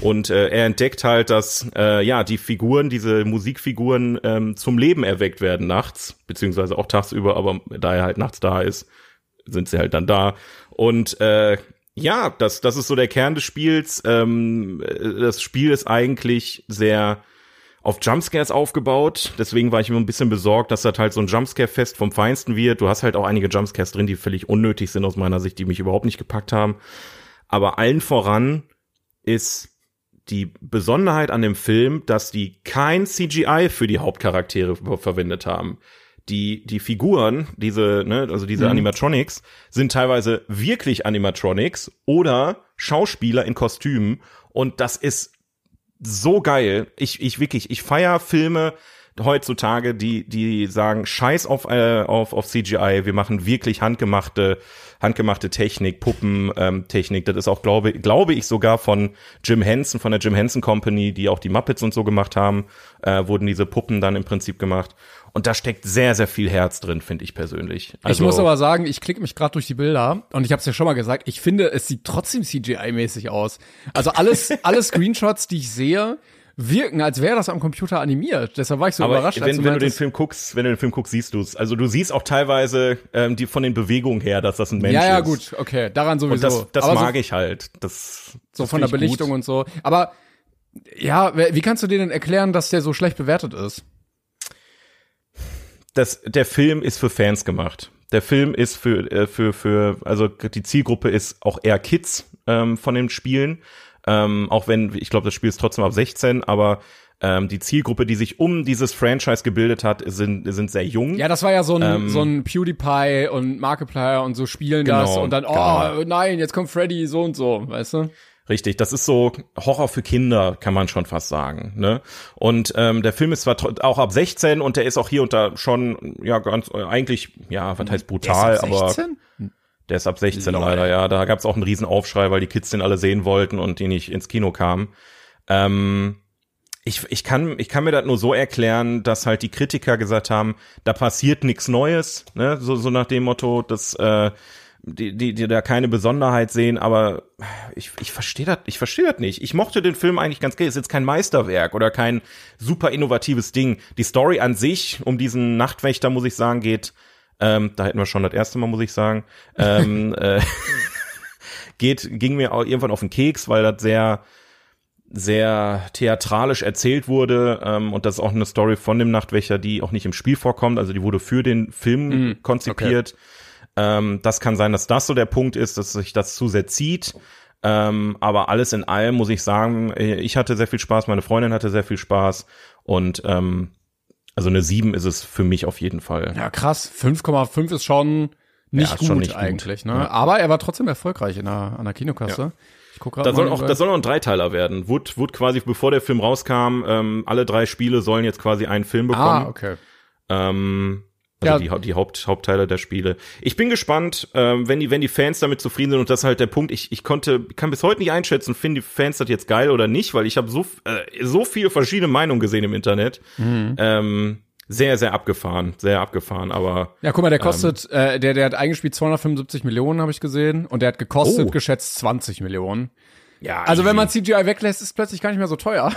Und äh, er entdeckt halt, dass äh, ja die Figuren, diese Musikfiguren ähm, zum Leben erweckt werden nachts, beziehungsweise auch tagsüber, aber da er halt nachts da ist, sind sie halt dann da. Und äh, ja, das, das ist so der Kern des Spiels. Ähm, äh, das Spiel ist eigentlich sehr auf Jumpscares aufgebaut. Deswegen war ich immer ein bisschen besorgt, dass das halt so ein Jumpscare-Fest vom Feinsten wird. Du hast halt auch einige Jumpscares drin, die völlig unnötig sind aus meiner Sicht, die mich überhaupt nicht gepackt haben. Aber allen voran ist die Besonderheit an dem Film, dass die kein CGI für die Hauptcharaktere ver- verwendet haben. Die, die Figuren, diese, ne, also diese Animatronics, sind teilweise wirklich Animatronics oder Schauspieler in Kostümen. Und das ist so geil. Ich, ich wirklich, ich feier Filme heutzutage, die, die sagen, scheiß auf, äh, auf, auf CGI, wir machen wirklich handgemachte, handgemachte Technik, Puppen, ähm. Das ist auch, glaube, glaube ich, sogar von Jim Henson, von der Jim Henson Company, die auch die Muppets und so gemacht haben, äh, wurden diese Puppen dann im Prinzip gemacht. Und da steckt sehr, sehr viel Herz drin, finde ich persönlich. ich muss aber sagen, ich klicke mich gerade durch die Bilder und ich habe es ja schon mal gesagt, ich finde, es sieht trotzdem CGI-mäßig aus. Also alles, *laughs* alle Screenshots, die ich sehe, wirken, als wäre das am Computer animiert. Deshalb war ich so aber überrascht, wenn, wenn du den Film guckst, wenn du den Film guckst, siehst du es. Also du siehst auch teilweise ähm, die von den Bewegungen her, dass das ein Mensch Ja, ja, ist. gut, okay, daran sowieso. Und das, das Aber mag so, ich halt. Das, so das von der Belichtung gut. und so. Aber ja, wie kannst du dir denn erklären, dass der so schlecht bewertet ist? Das, der Film ist für Fans gemacht. Der Film ist für, äh, für, für, also die Zielgruppe ist auch eher Kids ähm, von den Spielen. Ähm, auch wenn, ich glaube, das Spiel ist trotzdem ab 16, aber ähm, die Zielgruppe, die sich um dieses Franchise gebildet hat, sind, sind sehr jung. Ja, das war ja so ein, Ähm, so ein PewDiePie und Markiplier und so spielen das Genau, und dann, oh genau. nein, jetzt kommt Freddy so und so, weißt du? Richtig, das ist so Horror für Kinder, kann man schon fast sagen. Ne? Und ähm, der Film ist zwar auch ab 16 und der ist auch hier und da schon, ja, ganz äh, eigentlich, ja, was heißt brutal, aber der ist ab 16 Lol. leider, ja. Da gab es auch einen riesen Aufschrei, weil die Kids den alle sehen wollten und die nicht ins Kino kamen. Ähm, ich, ich, kann, ich kann mir das nur so erklären, dass halt die Kritiker gesagt haben, da passiert nichts Neues, ne? so, so nach dem Motto, dass äh, die, die, die da keine Besonderheit sehen, aber ich, ich verstehe das, ich verstehe das nicht. Ich mochte den Film eigentlich ganz gerne. Ist jetzt kein Meisterwerk oder kein super innovatives Ding. Die Story an sich um diesen Nachtwächter, muss ich sagen, geht, ähm, da hätten wir schon das erste Mal, muss ich sagen, ähm, *laughs* äh, geht, ging mir auch irgendwann auf den Keks, weil das sehr, sehr theatralisch erzählt wurde ähm, und das ist auch eine Story von dem Nachtwächter, die auch nicht im Spiel vorkommt, also die wurde für den Film mm, konzipiert. Okay. Ähm, das kann sein, dass das so der Punkt ist, dass sich das zu sehr zieht. Ähm, aber alles in allem muss ich sagen, äh, ich hatte sehr viel Spaß, meine Freundin hatte sehr viel Spaß und ähm, also eine 7 ist es für mich auf jeden Fall. Ja, krass. 5,5 ist schon nicht ja, gut schon nicht eigentlich, gut. ne? Ja. Aber er war trotzdem erfolgreich in der, an der Kinokasse. Ja. Ich guck da soll auch, das soll auch ein Dreiteiler werden. Wurde, wurde quasi, bevor der Film rauskam, ähm, alle drei Spiele sollen jetzt quasi einen Film bekommen. Ah, okay. Ähm, also ja. die, die Haupt, Hauptteile der Spiele. Ich bin gespannt, ähm, wenn die, wenn die Fans damit zufrieden sind und das ist halt der Punkt. Ich, ich konnte, kann bis heute nicht einschätzen, finden die Fans das jetzt geil oder nicht, weil ich habe so, äh, so viele verschiedene Meinungen gesehen im Internet. Mhm. Ähm, sehr, sehr abgefahren, sehr abgefahren, aber. Ja, guck mal, der kostet, ähm, äh, der, der hat eingespielt 275 Millionen, habe ich gesehen, und der hat gekostet, oh. geschätzt 20 Millionen. Ja, also wenn man CGI weglässt, ist es plötzlich gar nicht mehr so teuer.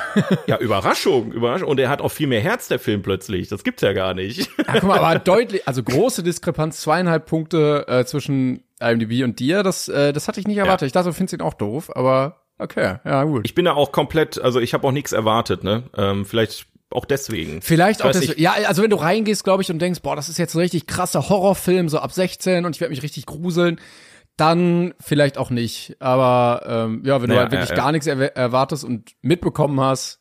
ja, Überraschung, Überraschung. Und er hat auch viel mehr Herz, der Film plötzlich. Das gibt's ja gar nicht. ja, guck mal, aber deutlich, also große Diskrepanz, zweieinhalb Punkte äh, zwischen IMDb und dir, das, äh, das hatte ich nicht erwartet. Ja. Ich dachte, du findest ihn auch doof, aber okay, ja gut. Ich bin da auch komplett, also ich habe auch nichts erwartet, ne? Ähm, vielleicht auch deswegen. Vielleicht auch deswegen. Ja, also wenn du reingehst, glaube ich, und denkst, boah, das ist jetzt ein richtig krasser Horrorfilm, so ab 16 und ich werde mich richtig gruseln dann vielleicht auch nicht. Aber ähm, ja, wenn naja, du halt wirklich ja, ja. gar nichts er erwartest und mitbekommen hast,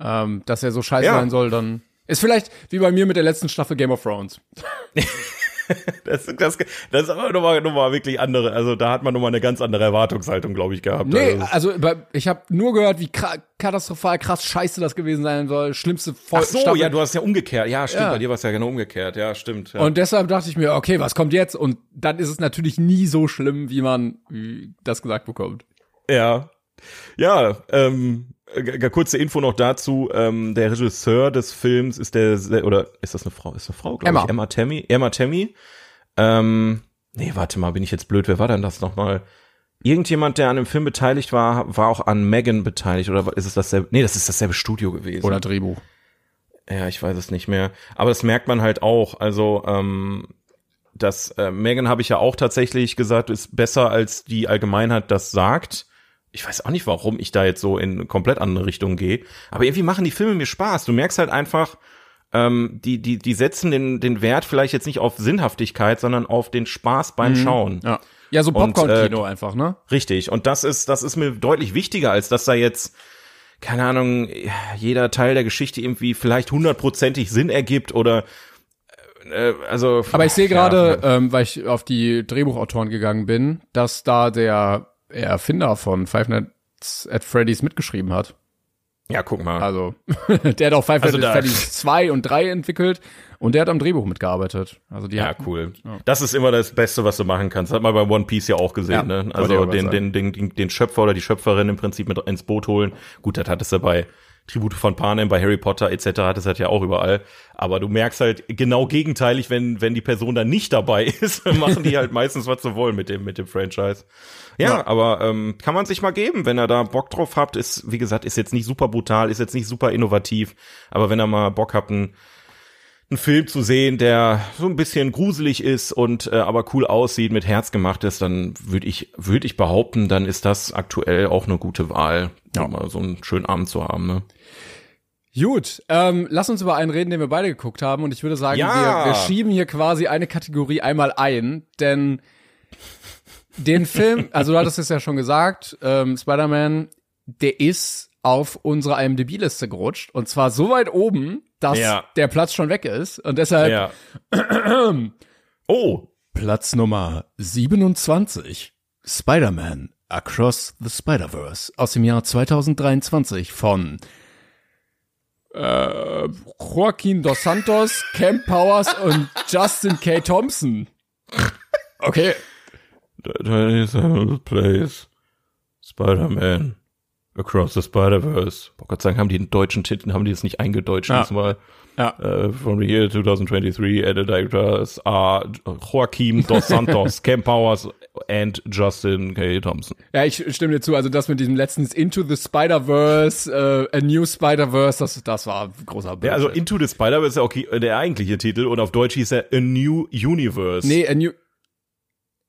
ähm, dass er so scheiße ja. sein soll, dann ist vielleicht wie bei mir mit der letzten Staffel Game of Thrones. *laughs* *laughs* das, das, das ist aber nochmal noch mal wirklich andere, also da hat man nochmal eine ganz andere Erwartungshaltung, glaube ich, gehabt. Nee, also, also ich habe nur gehört, wie katastrophal krass scheiße das gewesen sein soll. Schlimmste Folge. Ach so, Staffel. ja, du hast ja umgekehrt. Ja, stimmt, ja. bei dir war es ja genau umgekehrt. Ja, stimmt. Ja. Und deshalb dachte ich mir, okay, was kommt jetzt? Und dann ist es natürlich nie so schlimm, wie man wie das gesagt bekommt. Ja. Ja, ähm, äh, kurze Info noch dazu, ähm, der Regisseur des Films ist der, oder ist das eine Frau? Ist eine Frau, glaube ich. Emma Tammy. Emma Tammy. Ähm, nee, warte mal, bin ich jetzt blöd? Wer war denn das nochmal? Irgendjemand, der an dem Film beteiligt war, war auch an Megan beteiligt, oder ist es dasselbe? Nee, das ist dasselbe Studio gewesen. Oder Drehbuch. Ja, ich weiß es nicht mehr. Aber das merkt man halt auch. Also, ähm, das äh, Megan habe ich ja auch tatsächlich gesagt, ist besser als die Allgemeinheit das sagt ich weiß auch nicht, warum ich da jetzt so in komplett andere Richtung gehe. Aber irgendwie machen die Filme mir Spaß. Du merkst halt einfach, ähm, die, die, die setzen den, den Wert vielleicht jetzt nicht auf Sinnhaftigkeit, sondern auf den Spaß beim mhm. Schauen. Ja. Ja, so Popcorn-Kino äh, einfach, ne? Richtig. Und das ist, das ist mir deutlich wichtiger, als dass da jetzt, keine Ahnung, jeder Teil der Geschichte irgendwie vielleicht hundertprozentig Sinn ergibt oder äh, also. Aber ich sehe gerade, ja, ähm, weil ich auf die Drehbuchautoren gegangen bin, dass da der Erfinder von Five Nights at Freddy's mitgeschrieben hat. Ja, guck mal. Also, *laughs* der hat auch Five also Nights at Freddy's 2 und 3 entwickelt und der hat am Drehbuch mitgearbeitet. Also die Ja, hatten, cool. Ja. Das ist immer das Beste, was du machen kannst. Das hat man bei One Piece ja auch gesehen, ja, ne? Also den, den, den, den Schöpfer oder die Schöpferin im Prinzip mit ins Boot holen. Gut, das hattest du bei Tribute von Panem, bei Harry Potter etc. hat es halt ja auch überall. Aber du merkst halt genau gegenteilig, wenn, wenn die Person dann nicht dabei *laughs* ist, machen die halt meistens, was sie wollen mit dem, mit dem Franchise. Ja, ja. aber ähm, kann man sich mal geben, wenn er da Bock drauf habt. Ist, wie gesagt, ist jetzt nicht super brutal, ist jetzt nicht super innovativ, aber wenn er mal Bock habt, ein einen Film zu sehen, der so ein bisschen gruselig ist und äh, aber cool aussieht, mit Herz gemacht ist, dann würde ich würde ich behaupten, dann ist das aktuell auch eine gute Wahl, ja. mal so einen schönen Abend zu haben. Ne? Gut, ähm, lass uns über einen reden, den wir beide geguckt haben und ich würde sagen, ja. wir, wir schieben hier quasi eine Kategorie einmal ein, denn den Film, also du hattest es ja schon gesagt, ähm, Spider-Man, der ist auf unsere IMDb-Liste gerutscht und zwar so weit oben, dass ja. der Platz schon weg ist. Und deshalb. Ja. *clears throat* oh. Platz Nummer 27. Spider-Man Across the Spider-Verse aus dem Jahr 2023 von äh, Joaquin Dos Santos, Cam Powers und *laughs* Justin K. Thompson. Okay. Is place. Spider-Man Across the Spider-Verse. Boah, Gott sei Dank haben die den deutschen Titel, haben die das nicht eingedeutscht Ja. diesmal. Ja. Uh, from the year 2023, edit directors are Joaquim Dos *laughs* Santos, Cam Powers and Justin K. Thompson. Ja, ich stimme dir zu. Also das mit diesem letztens Into the Spider-Verse, äh, A New Spider-Verse, das, das war großer Ja, also. Into the Spider-Verse ist ja okay, äh, der eigentliche Titel und auf Deutsch hieß er A New Universe. Nee, A New...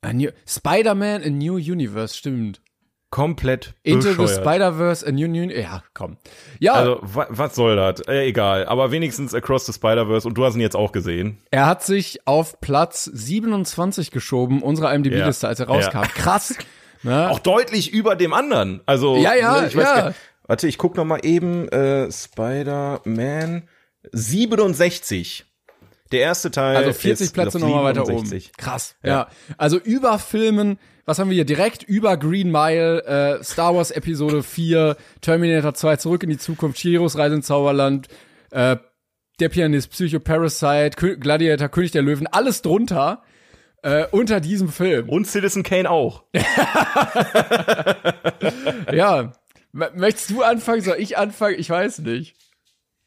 A new Spider-Man, A New Universe, stimmt. Komplett Into the bescheuert. Spider-Verse, A New Universe, ja, komm. Ja, Also, wa was soll das? Äh, egal. Aber wenigstens Across the Spider-Verse und du hast ihn jetzt auch gesehen. er hat sich auf Platz 27 geschoben, unsere IMDb-Liste, Ja. als er rauskam. Ja. Krass. Ne? *laughs* Auch deutlich über dem anderen. Also, Ja, ja, ne, ich weiß ja. gar nicht. Warte, ich guck noch mal eben. Äh, Spider-Man 67. Der erste Teil. Also 40 ist Plätze nochmal weiter 67. oben. Krass. Ja. Also über Filmen, was haben wir hier? Direkt über Green Mile, äh, Star Wars Episode 4, Terminator 2, Zurück in die Zukunft, Chihiros Reise ins Zauberland, äh, Der Pianist, Psycho Parasite, Kö Gladiator, König der Löwen, alles drunter. Äh, unter diesem Film. Und Citizen Kane auch. *laughs* Ja. M möchtest du anfangen? Soll ich anfangen? Ich weiß nicht.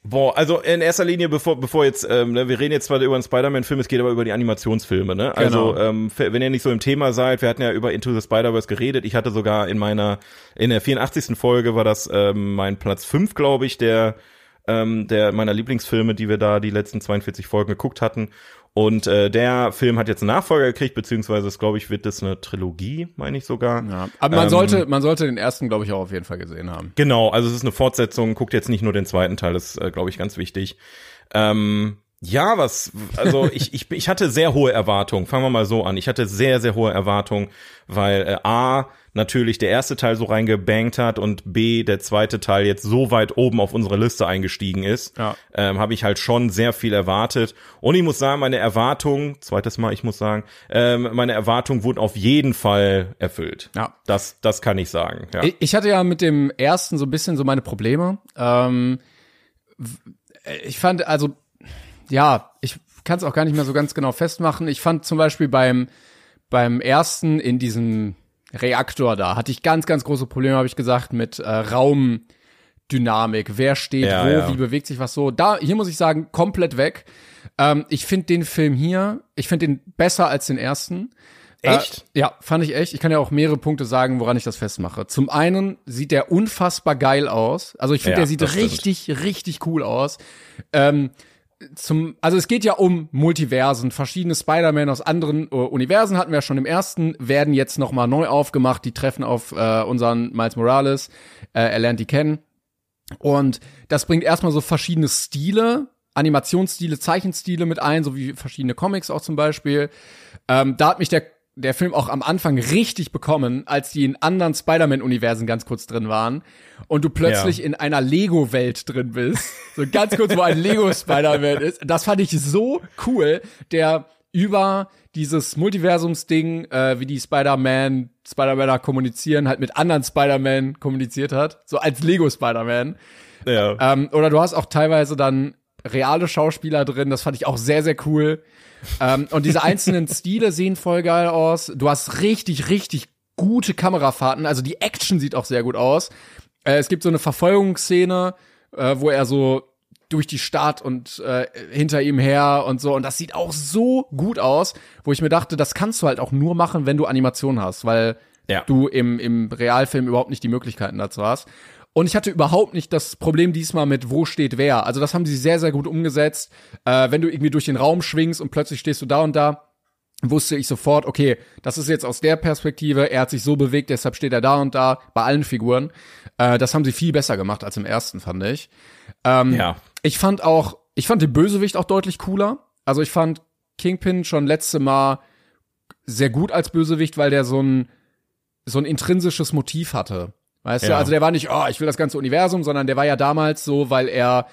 Boah, also in erster Linie, bevor, bevor jetzt, ähm, ne, wir reden jetzt zwar über einen Spider-Man-Film, es geht aber über die Animationsfilme, ne? Also, Genau. ähm, f- wenn ihr nicht so im Thema seid, wir hatten ja über Into the Spider-Verse geredet. Ich hatte sogar in meiner, in der 84. Folge war das ähm, mein Platz 5, glaube ich, der, ähm, der meiner Lieblingsfilme, die wir da die letzten 42 Folgen geguckt hatten. Und äh, der Film hat jetzt einen Nachfolger gekriegt, beziehungsweise, es, glaube ich, wird das eine Trilogie, meine ich sogar. Ja. Aber man Ähm, sollte, man sollte den ersten, glaube ich, auch auf jeden Fall gesehen haben. Genau, also es ist eine Fortsetzung, guckt jetzt nicht nur den zweiten Teil, das ist, äh, glaube ich, ganz wichtig. Ähm, ja, was, also *laughs* ich, ich, ich hatte sehr hohe Erwartungen, fangen wir mal so an. Ich hatte sehr, sehr hohe Erwartungen, weil äh, A, natürlich der erste Teil so reingebankt hat und B, der zweite Teil jetzt so weit oben auf unsere Liste eingestiegen ist, Ja. ähm, habe ich halt schon sehr viel erwartet. Und ich muss sagen, meine Erwartungen, zweites Mal, ich muss sagen, ähm, meine Erwartungen wurden auf jeden Fall erfüllt. Ja. Das, das kann ich sagen. Ja. Ich, hatte ja mit dem ersten so ein bisschen so meine Probleme. Ähm, ich fand, also, ja, ich kann es auch gar nicht mehr so ganz genau festmachen. Ich fand zum Beispiel beim, beim ersten in diesem Reaktor da, hatte ich ganz, ganz große Probleme, habe ich gesagt, mit äh, Raumdynamik. Wer steht Ja, wo, ja. wie bewegt sich was so. Da, hier muss ich sagen, komplett weg. Ähm, ich finde den Film hier, ich finde den besser als den ersten. Echt? Äh, ja, fand ich echt. Ich kann ja auch mehrere Punkte sagen, woran ich das festmache. Zum einen sieht der unfassbar geil aus. Also ich finde, Ja, der sieht stimmt. richtig, richtig cool aus. Ähm, zum, also es geht ja um Multiversen, verschiedene Spider-Man aus anderen äh, Universen hatten wir ja schon im ersten, werden jetzt noch mal neu aufgemacht. Die treffen auf äh, unseren Miles Morales. Äh, er lernt die kennen. Und das bringt erstmal so verschiedene Stile, Animationsstile, Zeichenstile mit ein, so wie verschiedene Comics auch zum Beispiel. Ähm, da hat mich der, der Film auch am Anfang richtig bekommen, als die in anderen Spider-Man-Universen ganz kurz drin waren und du plötzlich Ja. in einer Lego-Welt drin bist. So ganz kurz, wo ein Lego-Spider-Man ist. Das fand ich so cool, der über dieses Multiversums-Ding, äh, wie die Spider-Man, Spider-Maner kommunizieren, halt mit anderen Spider-Man kommuniziert hat. So als Lego-Spider-Man. Ja. Ähm, oder du hast auch teilweise dann reale Schauspieler drin, das fand ich auch sehr, sehr cool. Ähm, und diese einzelnen *laughs* Stile sehen voll geil aus. Du hast richtig, richtig gute Kamerafahrten. Also die Action sieht auch sehr gut aus. Äh, es gibt so eine Verfolgungsszene, äh, wo er so durch die Stadt und äh, hinter ihm her und so. Und das sieht auch so gut aus, wo ich mir dachte, das kannst du halt auch nur machen, wenn du Animation hast, weil Ja. du im, im Realfilm überhaupt nicht die Möglichkeiten dazu hast. Und ich hatte überhaupt nicht das Problem diesmal mit, wo steht wer. Also das haben sie sehr, sehr gut umgesetzt. Äh, wenn du irgendwie durch den Raum schwingst und plötzlich stehst du da und da, wusste ich sofort, okay, das ist jetzt aus der Perspektive, er hat sich so bewegt, deshalb steht er da und da, bei allen Figuren. Äh, das haben sie viel besser gemacht als im ersten, fand ich. Ähm, Ja. Ich fand auch, ich fand den Bösewicht auch deutlich cooler. Also ich fand Kingpin schon letzte Mal sehr gut als Bösewicht, weil der so ein, so ein intrinsisches Motiv hatte. Weißt du, Ja. also der war nicht, oh, ich will das ganze Universum, sondern der war ja damals so, weil er,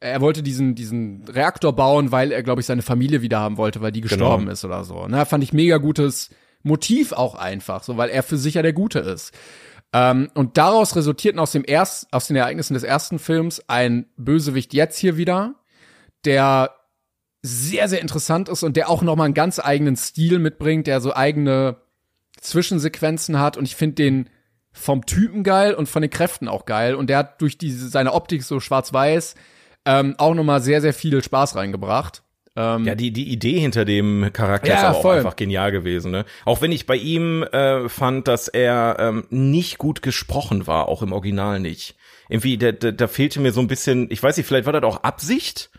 er wollte diesen, diesen Reaktor bauen, weil er, glaube ich, seine Familie wieder haben wollte, weil die gestorben Genau. ist oder so. Ne, fand ich mega gutes Motiv auch einfach, so, weil er für sich ja der Gute ist. Ähm, und daraus resultierten aus dem erst, aus den Ereignissen des ersten Films ein Bösewicht jetzt hier wieder, der sehr, sehr interessant ist und der auch nochmal einen ganz eigenen Stil mitbringt, der so eigene Zwischensequenzen hat und ich finde den vom Typen geil und von den Kräften auch geil. Und der hat durch diese, seine Optik so schwarz-weiß ähm, auch nochmal sehr, sehr viel Spaß reingebracht. Ähm, ja, die, die Idee hinter dem Charakter ja, ist aber voll. auch einfach genial gewesen. Ne? Auch wenn ich bei ihm äh, fand, dass er ähm, nicht gut gesprochen war, auch im Original nicht. Irgendwie, da, da, da fehlte mir so ein bisschen, ich weiß nicht, vielleicht war das auch Absicht,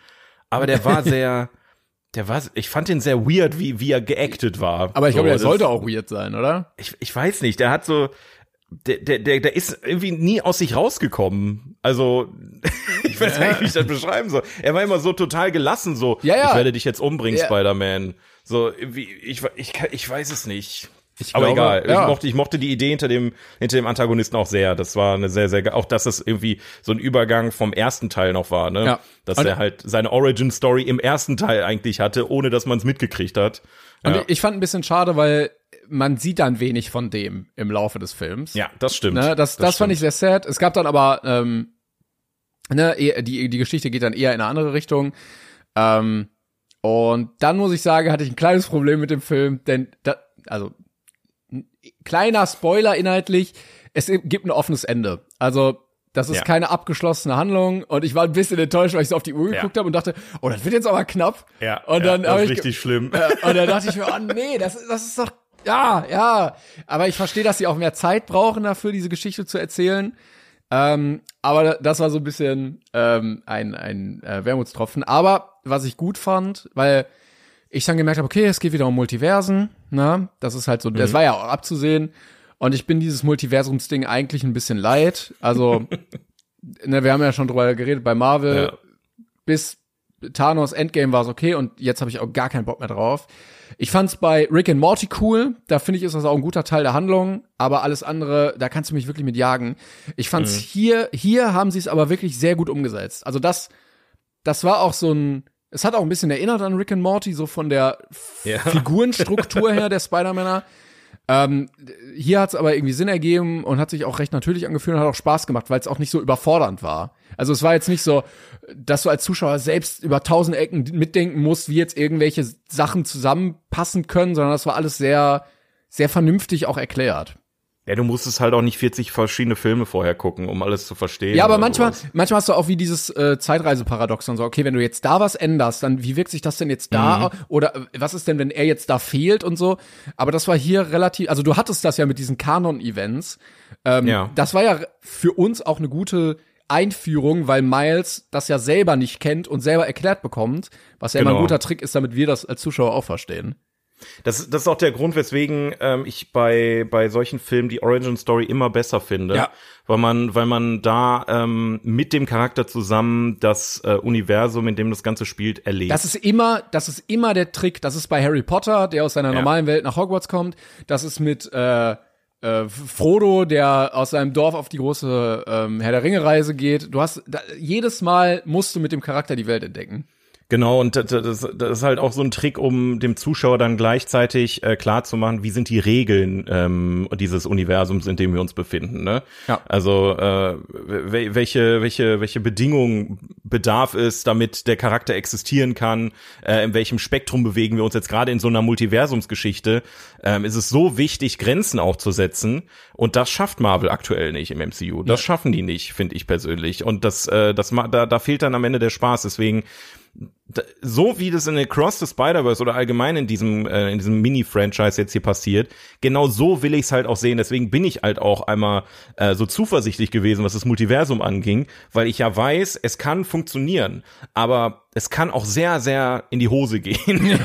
aber der war *laughs* sehr, der war, ich fand den sehr weird, wie, wie er geactet war. Aber ich glaube, so, der sollte auch weird sein, oder? Ich, ich weiß nicht, der hat so, der, der, der, der ist irgendwie nie aus sich rausgekommen. Also, *laughs* ich weiß gar nicht, wie ich das beschreiben soll. Er war immer so total gelassen, so, ja, ja. ich werde dich jetzt umbringen, ja. Spider-Man. So, wie, ich, ich, ich weiß es nicht. Ich Aber glaube, egal. Ja. Ich, mochte, ich mochte die Idee hinter dem, hinter dem Antagonisten auch sehr. Das war eine sehr, sehr, auch dass es irgendwie so ein Übergang vom ersten Teil noch war, ne? Ja. Dass und er halt seine Origin-Story im ersten Teil eigentlich hatte, ohne dass man es mitgekriegt hat. Und ja. ich fand ein bisschen schade, weil man sieht dann wenig von dem im Laufe des Films. Ja, das stimmt. Ne, das, das, das fand ich sehr sad. Es gab dann aber, ähm, ne, die, die Geschichte geht dann eher in eine andere Richtung. Ähm, und dann muss ich sagen, hatte ich ein kleines Problem mit dem Film, denn da, also kleiner Spoiler inhaltlich, es gibt ein offenes Ende. Also das ist ja. keine abgeschlossene Handlung und ich war ein bisschen enttäuscht, weil ich so auf die Uhr geguckt ja. habe und dachte, oh, das wird jetzt aber knapp. Ja. Und dann ja, das ist ich, richtig schlimm. Äh, und dann dachte ich mir, oh nee, das, das ist doch ja, ja. Aber ich verstehe, dass sie auch mehr Zeit brauchen dafür, diese Geschichte zu erzählen. Ähm, aber das war so ein bisschen ähm, ein, ein äh, Wermutstropfen. Aber was ich gut fand, weil ich dann gemerkt habe, okay, es geht wieder um Multiversen, ne? Das ist halt so, mhm. das war ja auch abzusehen. Und ich bin dieses Multiversumsding eigentlich ein bisschen leid. Also, *laughs* ne, wir haben ja schon drüber geredet bei Marvel. Ja. Bis Thanos Endgame war es okay und jetzt habe ich auch gar keinen Bock mehr drauf. Ich fand's bei Rick and Morty cool. Da finde ich, ist das auch ein guter Teil der Handlung. Aber alles andere, da kannst du mich wirklich mit jagen. Ich fand's mhm. hier, hier haben sie es aber wirklich sehr gut umgesetzt. Also das, das war auch so ein, es hat auch ein bisschen erinnert an Rick and Morty, so von der ja. *laughs* Figurenstruktur her der Spider-Männer. Ähm, hier hat es aber irgendwie Sinn ergeben und hat sich auch recht natürlich angefühlt und hat auch Spaß gemacht, weil es auch nicht so überfordernd war. Also es war jetzt nicht so, dass du als Zuschauer selbst über tausend Ecken mitdenken musst, wie jetzt irgendwelche Sachen zusammenpassen können, sondern das war alles sehr, sehr vernünftig auch erklärt. Ja, du musstest halt auch nicht 40 verschiedene Filme vorher gucken, um alles zu verstehen. Ja, aber manchmal, sowas. manchmal hast du auch wie dieses äh, Zeitreiseparadoxon so, okay, wenn du jetzt da was änderst, dann wie wirkt sich das denn jetzt da? Mhm. Oder was ist denn, wenn er jetzt da fehlt und so? Aber das war hier relativ, also du hattest das ja mit diesen Kanon-Events. Ähm, ja. Das war ja für uns auch eine gute Einführung, weil Miles das ja selber nicht kennt und selber erklärt bekommt, was ja genau. immer ein guter Trick ist, damit wir das als Zuschauer auch verstehen. Das, das ist auch der Grund, weswegen ähm, ich bei, bei solchen Filmen die Origin Story immer besser finde. Ja. Weil man, weil man da ähm, mit dem Charakter zusammen das äh, Universum, in dem das Ganze spielt, erlebt. Das ist immer, das ist immer der Trick. Das ist bei Harry Potter, der aus seiner ja. normalen Welt nach Hogwarts kommt. Das ist mit äh, äh, Frodo, der aus seinem Dorf auf die große ähm, Herr der Ringe Reise geht. Du hast da, jedes Mal musst du mit dem Charakter die Welt entdecken. Genau, und das, das, ist halt auch so ein Trick, um dem Zuschauer dann gleichzeitig äh, klar zu machen, wie sind die Regeln ähm, dieses Universums, in dem wir uns befinden. Ne? Ja. Also äh, welche, welche, welche Bedingungen bedarf es, damit der Charakter existieren kann, äh, in welchem Spektrum bewegen wir uns jetzt gerade in so einer Multiversumsgeschichte, ähm, ist es so wichtig, Grenzen auch zu setzen. Und das schafft Marvel aktuell nicht im MCU. Das ja. schaffen die nicht, finde ich persönlich. Und das, äh, das da, da fehlt dann am Ende der Spaß. Deswegen so wie das in Across the Spider-Verse oder allgemein in diesem, äh, in diesem Mini-Franchise jetzt hier passiert, genau so will ich es halt auch sehen. Deswegen bin ich halt auch einmal äh, so zuversichtlich gewesen, was das Multiversum anging, weil ich ja weiß, es kann funktionieren, aber es kann auch sehr, sehr in die Hose gehen. *laughs*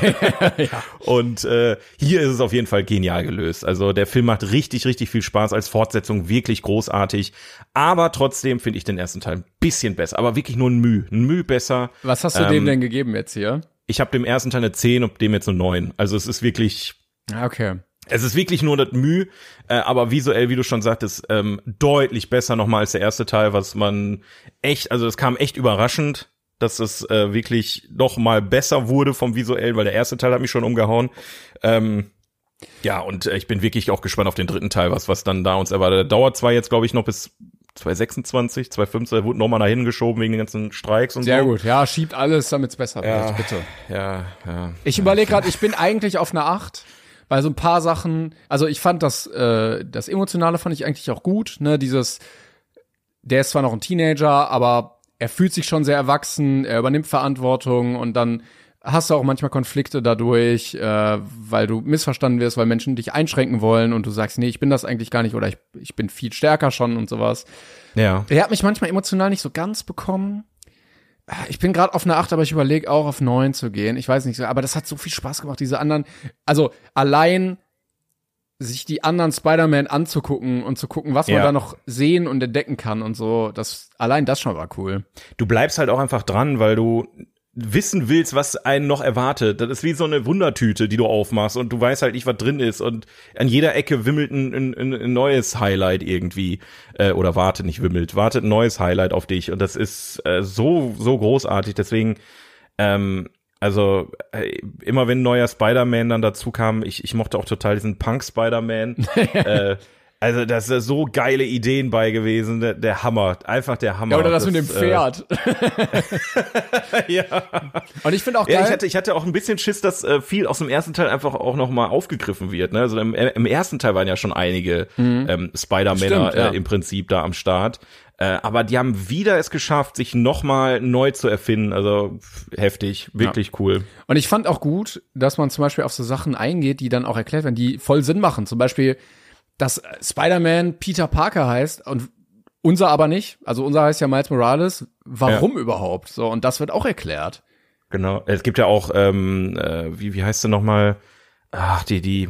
ja. Und äh, hier ist es auf jeden Fall genial gelöst. Also der Film macht richtig, richtig viel Spaß als Fortsetzung, wirklich großartig. Aber trotzdem finde ich den ersten Teil ein bisschen besser, aber wirklich nur ein Mühe, ein Mühe besser. Was hast du ähm, dem denn gegeben jetzt hier? Ich habe dem ersten Teil eine 10 und dem jetzt eine 9. Also es ist wirklich. Ah, okay. Es ist wirklich nur das Mühe, äh, aber visuell, wie du schon sagtest, ähm, deutlich besser nochmal als der erste Teil, was man echt, also es kam echt überraschend dass es äh, wirklich noch mal besser wurde vom visuellen, weil der erste Teil hat mich schon umgehauen. Ähm, ja, und äh, ich bin wirklich auch gespannt auf den dritten Teil, was was dann da uns erwartet. Dauert zwar jetzt, glaube ich, noch bis 2026, 2025, wurde nochmal dahin geschoben wegen den ganzen Streiks und Sehr so. Sehr gut, ja, schiebt alles, damit es besser ja, wird, bitte. Ja, ja. Ich überlege gerade, ich bin eigentlich auf einer 8, weil so ein paar Sachen, also ich fand das, äh, das Emotionale fand ich eigentlich auch gut, ne, dieses, der ist zwar noch ein Teenager, aber er fühlt sich schon sehr erwachsen, er übernimmt Verantwortung und dann hast du auch manchmal Konflikte dadurch, äh, weil du missverstanden wirst, weil Menschen dich einschränken wollen und du sagst, nee, ich bin das eigentlich gar nicht oder ich, ich bin viel stärker schon und sowas. Ja. Der hat mich manchmal emotional nicht so ganz bekommen. Ich bin gerade auf eine 8, aber ich überlege auch auf 9 zu gehen. Ich weiß nicht, aber das hat so viel Spaß gemacht, diese anderen. Also allein sich die anderen Spider-Man anzugucken und zu gucken, was man Ja. da noch sehen und entdecken kann und so, das allein das schon war cool. Du bleibst halt auch einfach dran, weil du wissen willst, was einen noch erwartet. Das ist wie so eine Wundertüte, die du aufmachst und du weißt halt nicht, was drin ist und an jeder Ecke wimmelt ein, ein, ein neues Highlight irgendwie äh, oder wartet nicht wimmelt, wartet ein neues Highlight auf dich und das ist äh, so so großartig. Deswegen ähm, also äh, immer wenn ein neuer Spider-Man dann dazu kam, ich, ich mochte auch total diesen Punk-Spider-Man. *laughs* äh, also da sind so geile Ideen bei gewesen, der, der Hammer, einfach der Hammer. Ja, oder das, mit dem äh, Pferd. *laughs* ja. und ich finde auch Ja, geil. ich hatte, ich hatte auch ein bisschen Schiss, dass äh, viel aus dem ersten Teil einfach auch noch mal aufgegriffen wird. Ne? Also im, im ersten Teil waren ja schon einige ähm, Spider-Männer ja. äh, im Prinzip da am Start. Äh, aber die haben wieder es geschafft, sich noch mal neu zu erfinden. Also heftig, wirklich cool. Und ich fand auch gut, dass man zum Beispiel auf so Sachen eingeht, die dann auch erklärt werden, die voll Sinn machen. Zum Beispiel, dass Spider-Man Peter Parker heißt und unser aber nicht. Also unser heißt ja Miles Morales. Warum überhaupt? So, und das wird auch erklärt. Genau. Es gibt ja auch, ähm, äh, wie, wie heißt sie noch mal? Ach, die, die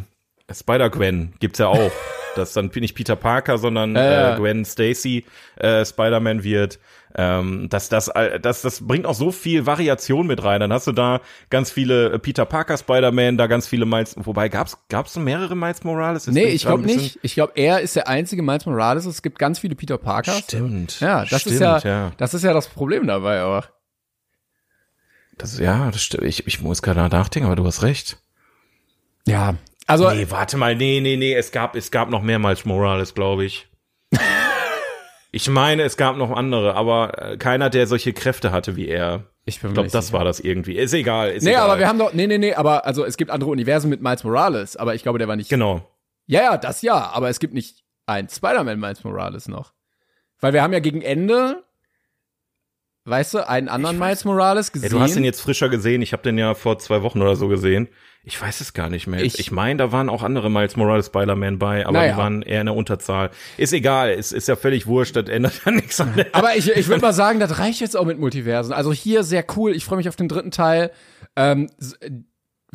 Spider-Gwen gibt's ja auch. *laughs* dass dann nicht Peter Parker, sondern Ja, ja. äh, Gwen Stacy äh, Spider-Man wird. Ähm, das, das, das, das bringt auch so viel Variation mit rein. Dann hast du da ganz viele äh, Peter Parker Spider-Man, da ganz viele Miles. Wobei gab's gab's mehrere Miles Morales? Jetzt Nee, ich glaube nicht. Ich glaube, er ist der einzige Miles Morales. Es gibt ganz viele Peter Parkers. Stimmt. Ja, das Stimmt, ist ja, ja. das ist ja das Problem dabei auch. Das, ja, das stimmt. Ich, ich muss gerade nachdenken, aber du hast recht. Ja. Also, Nee, warte mal, nee, nee, nee, es gab, es gab noch mehr Miles Morales, glaube ich. *laughs* ich meine, es gab noch andere, aber äh, keiner, der solche Kräfte hatte wie er. ich Ich glaube, das sicher. war das irgendwie. Ist egal, ist Nee, egal. aber wir haben doch, nee, nee, nee, aber, also, es gibt andere Universen mit Miles Morales, aber ich glaube, der war nicht. Genau. Ja, ja, das ja, aber es gibt nicht ein Spider-Man Miles Morales noch. Weil wir haben ja gegen Ende, weißt du, einen anderen Miles Morales Ja, gesehen. du hast ihn jetzt frischer gesehen. Ich habe den ja vor zwei Wochen oder so gesehen. Ich weiß es gar nicht mehr. Ich- Ich, meine, da waren auch andere Miles Morales Spider-Man bei, aber Naja. die waren eher in der Unterzahl. Ist egal, es ist ja völlig wurscht, das ändert ja nichts an der Aber ich, ich würde *laughs* mal sagen, das reicht jetzt auch mit Multiversen. Also hier sehr cool. Ich freue mich auf den dritten Teil. Ähm,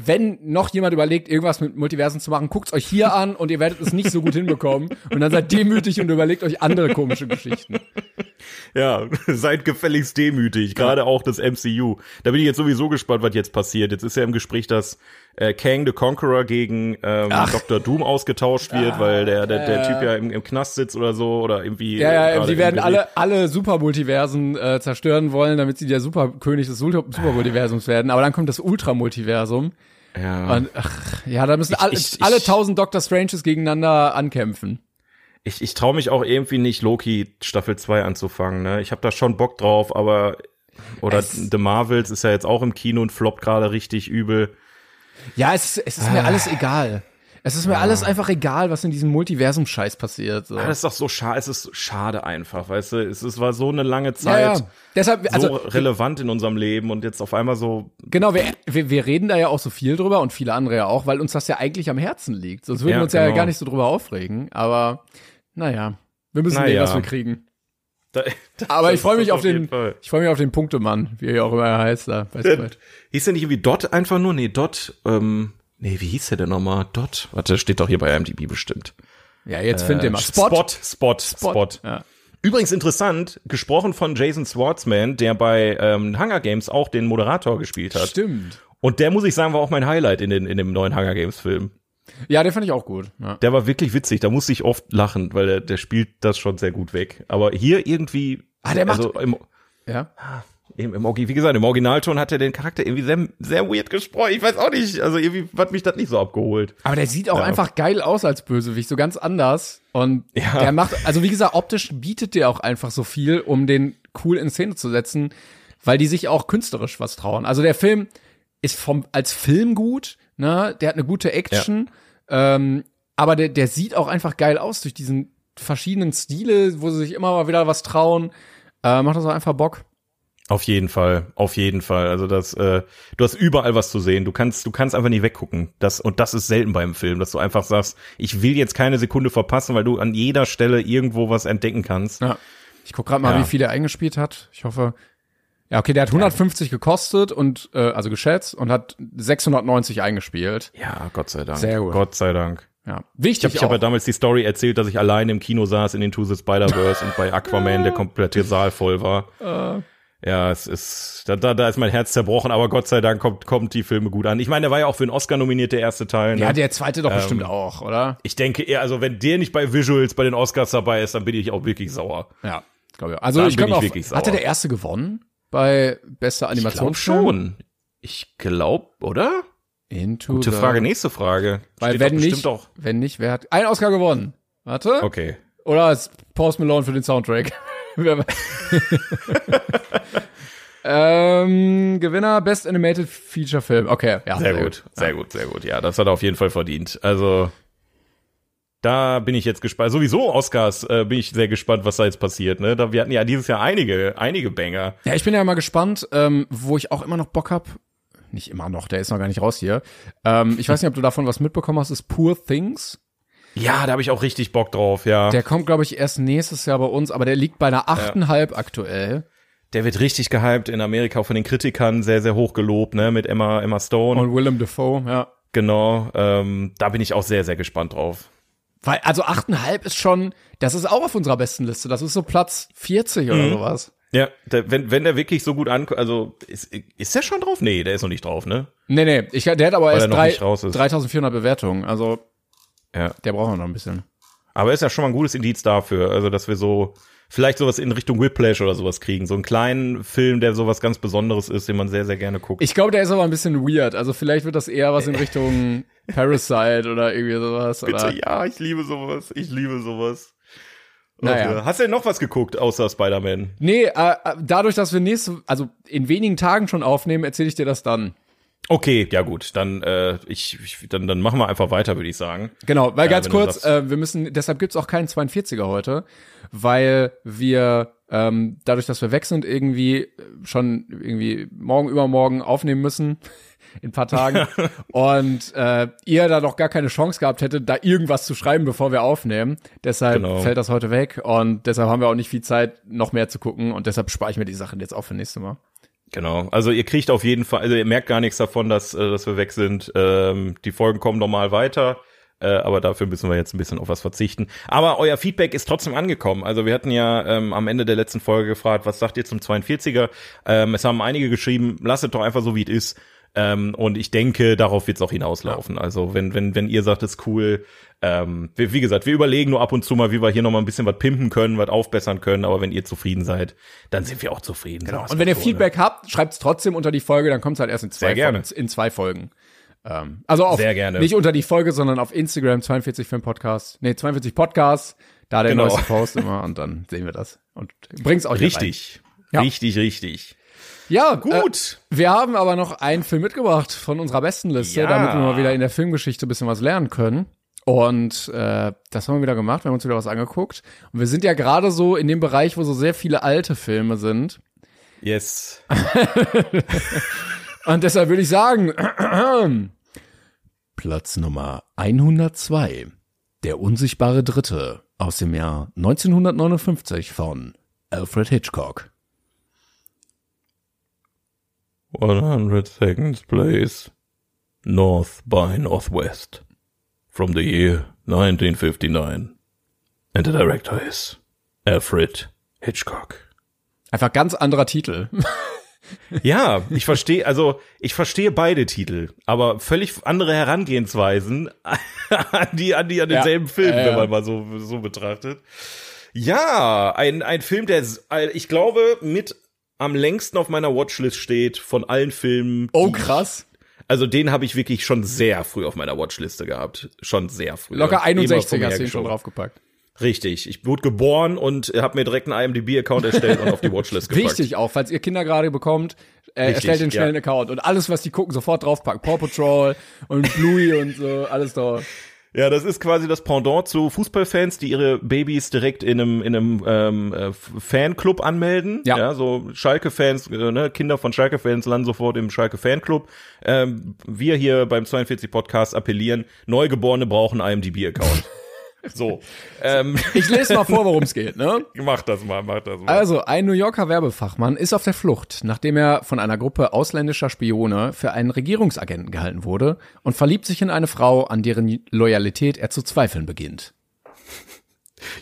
wenn noch jemand überlegt, irgendwas mit Multiversen zu machen, guckt's euch hier an und ihr werdet es nicht so gut hinbekommen. Und dann seid demütig und überlegt euch andere komische Geschichten. Ja, *laughs* seid gefälligst demütig, gerade auch das MCU. Da bin ich jetzt sowieso gespannt, was jetzt passiert. Jetzt ist ja im Gespräch, dass äh, Kang the Conqueror gegen ähm, Dr. Doom ausgetauscht wird, weil der, der, der Typ ja im, im Knast sitzt oder so oder irgendwie. Ja, äh, ja, gerade die im werden alle, alle Supermultiversen äh, zerstören wollen, damit sie der Superkönig des Supermultiversums werden. Aber dann kommt das Ultramultiversum. Ja. Und ach, ja, da müssen alle, ich- ich- alle tausend Doctor Stranges gegeneinander ankämpfen. Ich, ich traue mich auch irgendwie nicht, Loki Staffel 2 anzufangen. Ne? Ich habe da schon Bock drauf, aber oder Es- The Marvels ist ja jetzt auch im Kino und floppt gerade richtig übel. Ja, es, ist- es ist mir alles egal. Es ist mir alles einfach egal, was in diesem Multiversum-Scheiß passiert. So. Ah, Das ist doch so schade, es ist schade einfach, weißt du? Es, es war so eine lange ja, Zeit. ja. Deshalb, also so relevant in unserem Leben und jetzt auf einmal so genau, wir, wir, wir reden da ja auch so viel drüber und viele andere ja auch, weil uns das ja eigentlich am Herzen liegt. Sonst würden Ja, wir uns ja genau. gar nicht so drüber aufregen. Aber naja, wir müssen Naja. was wir kriegen. *laughs* Da, Aber ich freue mich das auf den, Fall. ich freue mich auf den Punktemann, wie er auch immer heißt da. Bei Sprite. Hieß der nicht irgendwie Dot einfach nur? Nee, Dot, ähm, nee, wie hieß der denn nochmal? Dot? Warte, steht doch hier bei IMDb bestimmt. Ja, jetzt find den mal. Spot, Spot. Spot, Spot. Ja. Übrigens interessant, gesprochen von Jason Schwartzman, der bei ähm, Hunger Games auch den Moderator gespielt hat. Stimmt. Und der, muss ich sagen, war auch mein Highlight in, den, in dem neuen Hunger Games Film. Ja, den fand ich auch gut. Ja. Der war wirklich witzig, da musste ich oft lachen, weil der, der spielt das schon sehr gut weg. Aber hier irgendwie, Ah, der macht- also im, ja. im, im, wie gesagt, im Originalton hat er den Charakter irgendwie sehr, sehr weird gesprochen. Ich weiß auch nicht, also irgendwie hat mich das nicht so abgeholt. Aber der sieht auch Ja. einfach geil aus als Bösewicht, so ganz anders. Und Ja. der macht, also wie gesagt, optisch bietet der auch einfach so viel, um den cool in Szene zu setzen, weil die sich auch künstlerisch was trauen. Also der Film ist vom, als Film gut, ne, der hat eine gute Action, Ähm, aber der, der sieht auch einfach geil aus durch diesen verschiedenen Stile, wo sie sich immer mal wieder was trauen. Äh, macht das auch einfach Bock. Auf jeden Fall, auf jeden Fall. Also das, äh, du hast überall was zu sehen. Du kannst, du kannst einfach nicht weggucken. Das und das ist selten beim Film, dass du einfach sagst, ich will jetzt keine Sekunde verpassen, weil du an jeder Stelle irgendwo was entdecken kannst. Ja. Ich guck gerade mal, ja. wie viel er eingespielt hat. Ich hoffe, ja, okay, der hat 150 ja. gekostet und äh, also geschätzt und hat 690 eingespielt. Ja, Gott sei Dank. Sehr gut. Gott sei Dank. Ja, wichtig. Ich habe hab ja damals die Story erzählt, dass ich allein im Kino saß in den Two the Spider-Verse und bei *laughs* Aquaman der komplette Saal voll war. Uh. Ja, es ist, da, da, da ist mein Herz zerbrochen, aber Gott sei Dank kommt, kommt die Filme gut an. Ich meine, der war ja auch für einen Oscar nominiert, der erste Teil. Ne? Ja, der zweite doch ähm, bestimmt auch, oder? Ich denke eher, also wenn der nicht bei Visuals bei den Oscars dabei ist, dann bin ich auch wirklich sauer. Ja, glaube ich. Also dann ich glaube auch, wirklich sauer. hatte der erste gewonnen bei bester Animationsfilm? Ich glaube schon. Ich glaube, oder? Into Gute Frage, nächste Frage. Weil Steht wenn nicht, auch. wenn nicht, wer hat ein Oscar gewonnen? Warte. Okay. Oder ist Post Malone für den Soundtrack? *laughs* *laughs* ähm, Gewinner Best Animated Feature Film. Okay, ja. Sehr, sehr gut, gut, sehr gut, sehr gut. Ja, das hat er auf jeden Fall verdient. Also da bin ich jetzt gespannt. Sowieso Oscars äh, bin ich sehr gespannt, was da jetzt passiert. Ne? Da, wir hatten ja dieses Jahr einige, einige Banger. Ja, ich bin ja mal gespannt, ähm, wo ich auch immer noch Bock hab. Nicht immer noch, der ist noch gar nicht raus hier. Ähm, ich weiß nicht, ob du davon was mitbekommen hast, ist Poor Things. Ja, da habe ich auch richtig Bock drauf, ja. Der kommt, glaube ich, erst nächstes Jahr bei uns, aber der liegt bei einer 8,5 ja. aktuell. Der wird richtig gehypt in Amerika von den Kritikern, sehr, sehr hoch gelobt, ne, mit Emma, Emma Stone. Und Willem Dafoe, ja. Genau, ähm, da bin ich auch sehr, sehr gespannt drauf. Weil, also 8,5 ist schon, das ist auch auf unserer besten Liste. Das ist so Platz 40 oder mhm. sowas. Ja, der, wenn, wenn der wirklich so gut ankommt, also ist, ist der schon drauf? Nee, der ist noch nicht drauf, ne? Nee, nee, ich, der hat aber Weil erst drei, 3400 Bewertungen, also ja. Der braucht noch ein bisschen. Aber ist ja schon mal ein gutes Indiz dafür, also dass wir so vielleicht sowas in Richtung Whiplash oder sowas kriegen. So einen kleinen Film, der sowas ganz Besonderes ist, den man sehr, sehr gerne guckt. Ich glaube, der ist aber ein bisschen weird. Also vielleicht wird das eher was in Richtung *laughs* Parasite oder irgendwie sowas. Bitte, oder? ja, ich liebe sowas. Ich liebe sowas. Naja. Hast du denn noch was geguckt außer Spider-Man? Nee, äh, äh, dadurch, dass wir nächste, also in wenigen Tagen schon aufnehmen, erzähle ich dir das dann. Okay, ja gut, dann äh, ich, ich dann dann machen wir einfach weiter, würde ich sagen. Genau, weil ganz kurz, äh, wir müssen, deshalb gibt's auch keinen 42er heute, weil wir ähm, dadurch, dass wir weg sind, irgendwie schon irgendwie morgen übermorgen aufnehmen müssen *laughs* in paar Tagen *laughs* und äh, ihr da noch gar keine Chance gehabt hättet, da irgendwas zu schreiben, bevor wir aufnehmen. Deshalb genau. fällt das heute weg und deshalb haben wir auch nicht viel Zeit, noch mehr zu gucken und deshalb spare ich mir die Sachen jetzt auch für nächstes Mal. Genau, also ihr kriegt auf jeden Fall, also ihr merkt gar nichts davon, dass, äh, dass wir weg sind. Ähm, die Folgen kommen normal weiter, äh, aber dafür müssen wir jetzt ein bisschen auf was verzichten. Aber euer Feedback ist trotzdem angekommen. Also wir hatten ja ähm, am Ende der letzten Folge gefragt, was sagt ihr zum 42er? Ähm, es haben einige geschrieben, lasst doch einfach so, wie es ist. Ähm, und ich denke, darauf wird es auch hinauslaufen. Ja. Also wenn, wenn, wenn ihr sagt, es ist cool, ähm, wie, wie, gesagt, wir überlegen nur ab und zu mal, wie wir hier noch mal ein bisschen was pimpen können, was aufbessern können, aber wenn ihr zufrieden seid, dann sind wir auch zufrieden. Genau. Und wenn ihr so, Feedback ne? habt, schreibt es trotzdem unter die Folge, dann kommt es halt erst in zwei, Sehr gerne. Folgen, in zwei Folgen. Ähm, also auf, Sehr gerne. nicht unter die Folge, sondern auf Instagram 42 Film Podcast. Nee, 42 Podcast, da der genau. neueste Post immer und dann sehen wir das und bringt's euch Richtig. Ja. Richtig, richtig. Ja, gut. Äh, wir haben aber noch einen Film mitgebracht von unserer besten Liste, ja. damit wir mal wieder in der Filmgeschichte ein bisschen was lernen können. Und äh, das haben wir wieder gemacht, wir haben uns wieder was angeguckt. Und wir sind ja gerade so in dem Bereich, wo so sehr viele alte Filme sind. Yes. *laughs* Und deshalb würde ich sagen, *clears throat* Platz Nummer 102, Der unsichtbare Dritte aus dem Jahr 1959 von Alfred Hitchcock. 100 Seconds Place, North by Northwest, from the year 1959. And the director is Alfred Hitchcock. Einfach ganz anderer Titel. *laughs* ja, ich verstehe, also ich verstehe beide Titel, aber völlig andere Herangehensweisen *laughs* an die, an die, an denselben ja, Film, äh, wenn man mal so, so betrachtet. Ja, ein, ein Film, der, ich glaube, mit am längsten auf meiner Watchlist steht von allen Filmen. Oh, krass. Also den habe ich wirklich schon sehr früh auf meiner Watchliste gehabt. Schon sehr früh. Locker 61 hast du ihn schon draufgepackt. Richtig. Ich wurde geboren und habe mir direkt einen IMDb-Account erstellt und auf die Watchlist gepackt. Wichtig auch, falls ihr Kinder gerade bekommt, äh, Richtig, erstellt den schnellen ja. Account und alles, was die gucken, sofort draufpacken. Paw Patrol und Bluey und so, alles da. Ja, das ist quasi das Pendant zu Fußballfans, die ihre Babys direkt in einem, in einem ähm, äh, Fanclub anmelden. Ja. ja so Schalke-Fans, äh, ne, Kinder von Schalke-Fans landen sofort im Schalke-Fanclub. Ähm, wir hier beim 42 Podcast appellieren, Neugeborene brauchen IMDb-Account. So. Ähm. *laughs* Ich lese mal vor, worum es geht, ne? Mach das mal, mach das mal. Also, ein New Yorker Werbefachmann ist auf der Flucht, nachdem er von einer Gruppe ausländischer Spione für einen Regierungsagenten gehalten wurde und verliebt sich in eine Frau, an deren Loyalität er zu zweifeln beginnt.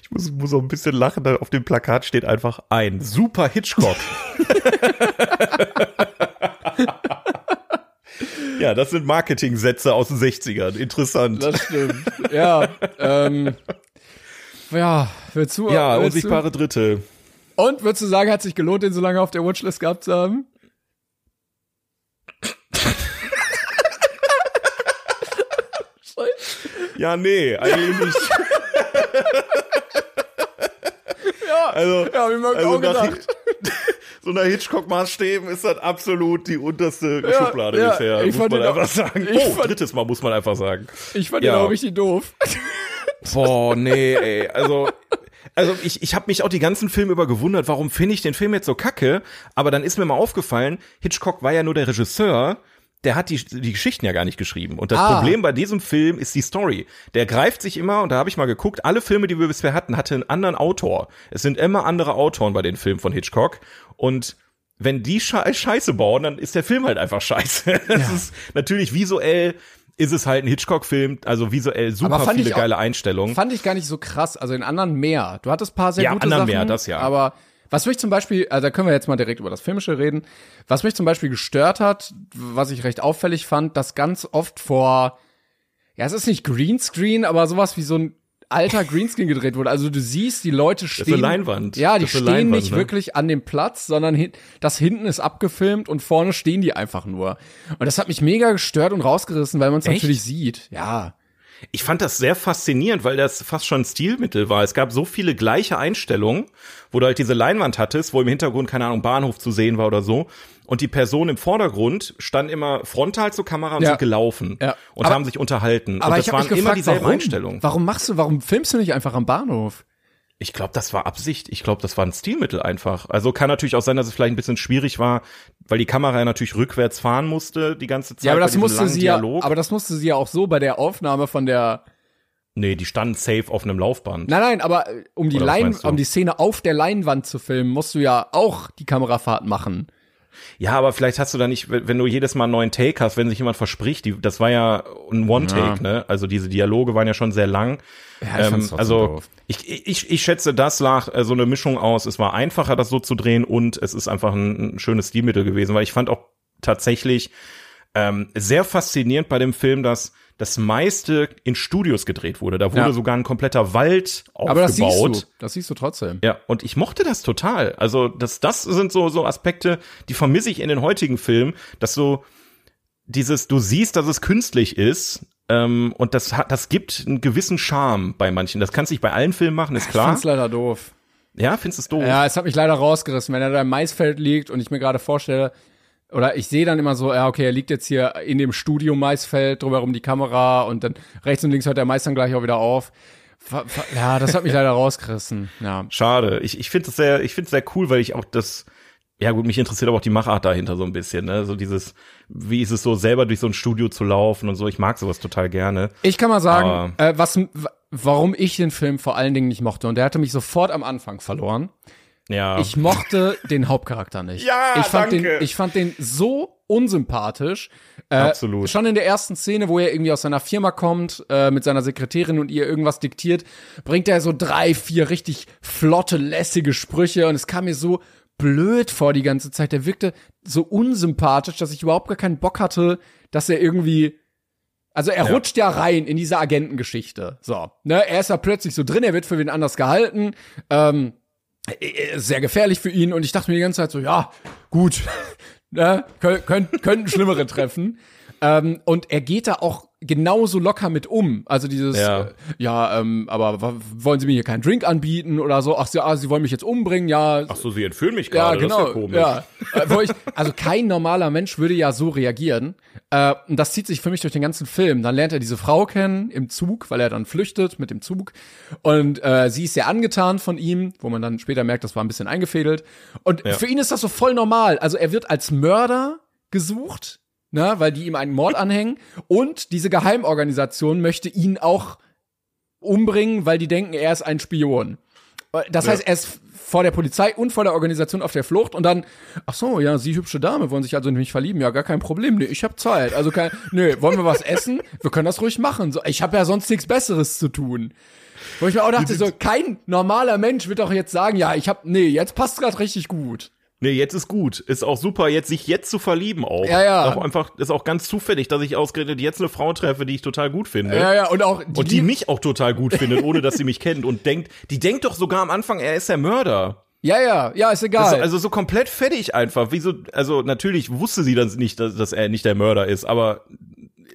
Ich muss, muss auch ein bisschen lachen, da auf dem Plakat steht einfach ein super Hitchcock. *laughs* *laughs* Ja, das sind Marketing-Sätze aus den 60ern. Interessant. Das stimmt. Ja, ähm, ja, willst du? Ja, willst unsichtbare du? Dritte. Und würdest du sagen, hat sich gelohnt, den so lange auf der Watchlist gehabt zu haben? *laughs* ja, nee, eigentlich nicht. *laughs* ja, also, ja, wie man also auch gedacht so einer Hitchcock-Maßstäben ist das absolut die unterste ja, Schublade ja, bisher, muss man einfach auch, sagen. Oh, fand, drittes Mal muss man einfach sagen. Ich fand ja. den auch richtig doof. *laughs* Boah, nee, ey, also also ich, ich habe mich auch die ganzen Filme über gewundert, warum finde ich den Film jetzt so kacke? Aber dann ist mir mal aufgefallen, Hitchcock war ja nur der Regisseur der hat die, die Geschichten ja gar nicht geschrieben. Und das ah. Problem bei diesem Film ist die Story. Der greift sich immer, und da habe ich mal geguckt, alle Filme, die wir bisher hatten, hatte einen anderen Autor. Es sind immer andere Autoren bei den Filmen von Hitchcock. Und wenn die Scheiße bauen, dann ist der Film halt einfach scheiße. *laughs* Das ja. ist natürlich visuell ist es halt ein Hitchcock-Film, also visuell super viele geile auch, Einstellungen. Fand ich gar nicht so krass, also in anderen mehr. Du hattest paar sehr ja, gute anderen Sachen, mehr, das ja. aber was mich zum Beispiel, also da können wir jetzt mal direkt über das Filmische reden. Was mich zum Beispiel gestört hat, was ich recht auffällig fand, dass ganz oft vor, ja, es ist nicht Greenscreen, aber sowas wie so ein alter Greenscreen gedreht wurde. Also du siehst, die Leute stehen. Das ist eine Leinwand. Ja, die stehen Leinwand, nicht ne? wirklich an dem Platz, sondern hin, das hinten ist abgefilmt und vorne stehen die einfach nur. Und das hat mich mega gestört und rausgerissen, weil man es natürlich sieht. Ja. Ich fand das sehr faszinierend, weil das fast schon ein Stilmittel war. Es gab so viele gleiche Einstellungen, wo du halt diese Leinwand hattest, wo im Hintergrund, keine Ahnung, Bahnhof zu sehen war oder so. Und die Person im Vordergrund stand immer frontal zur Kamera und ja. sind gelaufen ja. und aber, haben sich unterhalten. Aber und das waren gefragt, immer dieselben warum? Einstellungen. Warum machst du, warum filmst du nicht einfach am Bahnhof? Ich glaube, das war Absicht. Ich glaube, das war ein Stilmittel einfach. Also kann natürlich auch sein, dass es vielleicht ein bisschen schwierig war, weil die Kamera ja natürlich rückwärts fahren musste die ganze Zeit. Ja, aber das musste sie Dialog. ja, aber das musste sie ja auch so bei der Aufnahme von der Nee, die standen safe auf einem Laufband. Nein, nein, aber äh, um die Lein, um die Szene auf der Leinwand zu filmen, musst du ja auch die Kamerafahrt machen. Ja, aber vielleicht hast du da nicht, wenn du jedes Mal einen neuen Take hast, wenn sich jemand verspricht, die, das war ja ein One-Take, ja. ne? Also diese Dialoge waren ja schon sehr lang. Ja, ich ähm, also doof. ich, ich, ich schätze, das lag äh, so eine Mischung aus. Es war einfacher, das so zu drehen und es ist einfach ein, ein schönes Stilmittel gewesen, weil ich fand auch tatsächlich ähm, sehr faszinierend bei dem Film, dass das meiste in Studios gedreht wurde. Da wurde ja. sogar ein kompletter Wald aufgebaut. Aber das siehst du, das siehst du trotzdem. Ja, und ich mochte das total. Also das, das sind so, so Aspekte, die vermisse ich in den heutigen Filmen, dass so dieses, du siehst, dass es künstlich ist, ähm, und das hat, das gibt einen gewissen Charme bei manchen. Das kannst du nicht bei allen Filmen machen, ist klar. Ich find's leider doof. Ja, findest du es doof? Ja, es hat mich leider rausgerissen, wenn er da im Maisfeld liegt und ich mir gerade vorstelle, oder ich sehe dann immer so, ja, okay, er liegt jetzt hier in dem Studio Maisfeld, drumherum die Kamera und dann rechts und links hört der Mais dann gleich auch wieder auf. Ja, das hat mich leider *laughs* rausgerissen. Ja. Schade. Ich, ich finde es sehr, ich finde sehr cool, weil ich auch das, ja gut, mich interessiert aber auch die Machart dahinter so ein bisschen, ne? So dieses, wie ist es so, selber durch so ein Studio zu laufen und so. Ich mag sowas total gerne. Ich kann mal sagen, äh, was, warum ich den Film vor allen Dingen nicht mochte. Und der hatte mich sofort am Anfang verloren. Ja. Ich mochte den Hauptcharakter nicht. Ja, ich fand danke. Den, ich fand den so unsympathisch. Äh, Absolut. Schon in der ersten Szene, wo er irgendwie aus seiner Firma kommt, äh, mit seiner Sekretärin und ihr irgendwas diktiert, bringt er so drei, vier richtig flotte, lässige Sprüche und es kam mir so blöd vor die ganze Zeit. Der wirkte so unsympathisch, dass ich überhaupt gar keinen Bock hatte, dass er irgendwie also er ja. rutscht ja rein in diese Agentengeschichte. So, ne, er ist da plötzlich so drin, er wird für wen anders gehalten. Ähm, äh, sehr gefährlich für ihn und ich dachte mir die ganze Zeit so, ja, gut, *laughs* ne, könnten, könnten schlimmere treffen. Ähm, und er geht da auch genauso locker mit um. Also dieses, Ja. äh, ja, ähm, aber wollen Sie mir hier keinen Drink anbieten oder so? Ach, Sie, ah, Sie wollen mich jetzt umbringen? Ja, Ach so, sie entführen mich ja, gerade, genau. das ist ja komisch. Ja. Äh, ich, also kein normaler Mensch würde ja so reagieren. Äh, und das zieht sich für mich durch den ganzen Film. Dann lernt er diese Frau kennen im Zug, weil er dann flüchtet mit dem Zug. Und äh, sie ist sehr angetan von ihm, wo man dann später merkt, das war ein bisschen eingefädelt. Und Ja. für ihn ist das so voll normal. Also er wird als Mörder gesucht, ne, weil die ihm einen Mord anhängen. Und diese Geheimorganisation möchte ihn auch umbringen, weil die denken, er ist ein Spion. Das Ja. heißt, er ist vor der Polizei und vor der Organisation auf der Flucht und dann, ach so, ja, Sie hübsche Dame, wollen sich also in mich verlieben? Ja, gar kein Problem. Nee, ich habe Zeit. Also kein, nö, wollen wir was essen? Wir können das ruhig machen. So, ich habe ja sonst nichts Besseres zu tun. Wo ich mir auch dachte, so, kein normaler Mensch wird doch jetzt sagen, ja, ich hab, nee, jetzt passt grad richtig gut. Nee, jetzt ist gut. Ist auch super, jetzt sich jetzt zu verlieben auch. Ja, ja. Auch einfach, ist auch ganz zufällig, dass ich ausgerechnet jetzt eine Frau treffe, die ich total gut finde. Ja, ja, und auch Und die mich auch total gut findet, ohne dass sie mich *laughs* kennt und denkt, die denkt doch sogar am Anfang, er ist der Mörder. Ja, ja, ja, ist egal. Also, also so komplett fertig einfach. Wieso, also natürlich wusste sie dann nicht, dass, dass er nicht der Mörder ist, aber,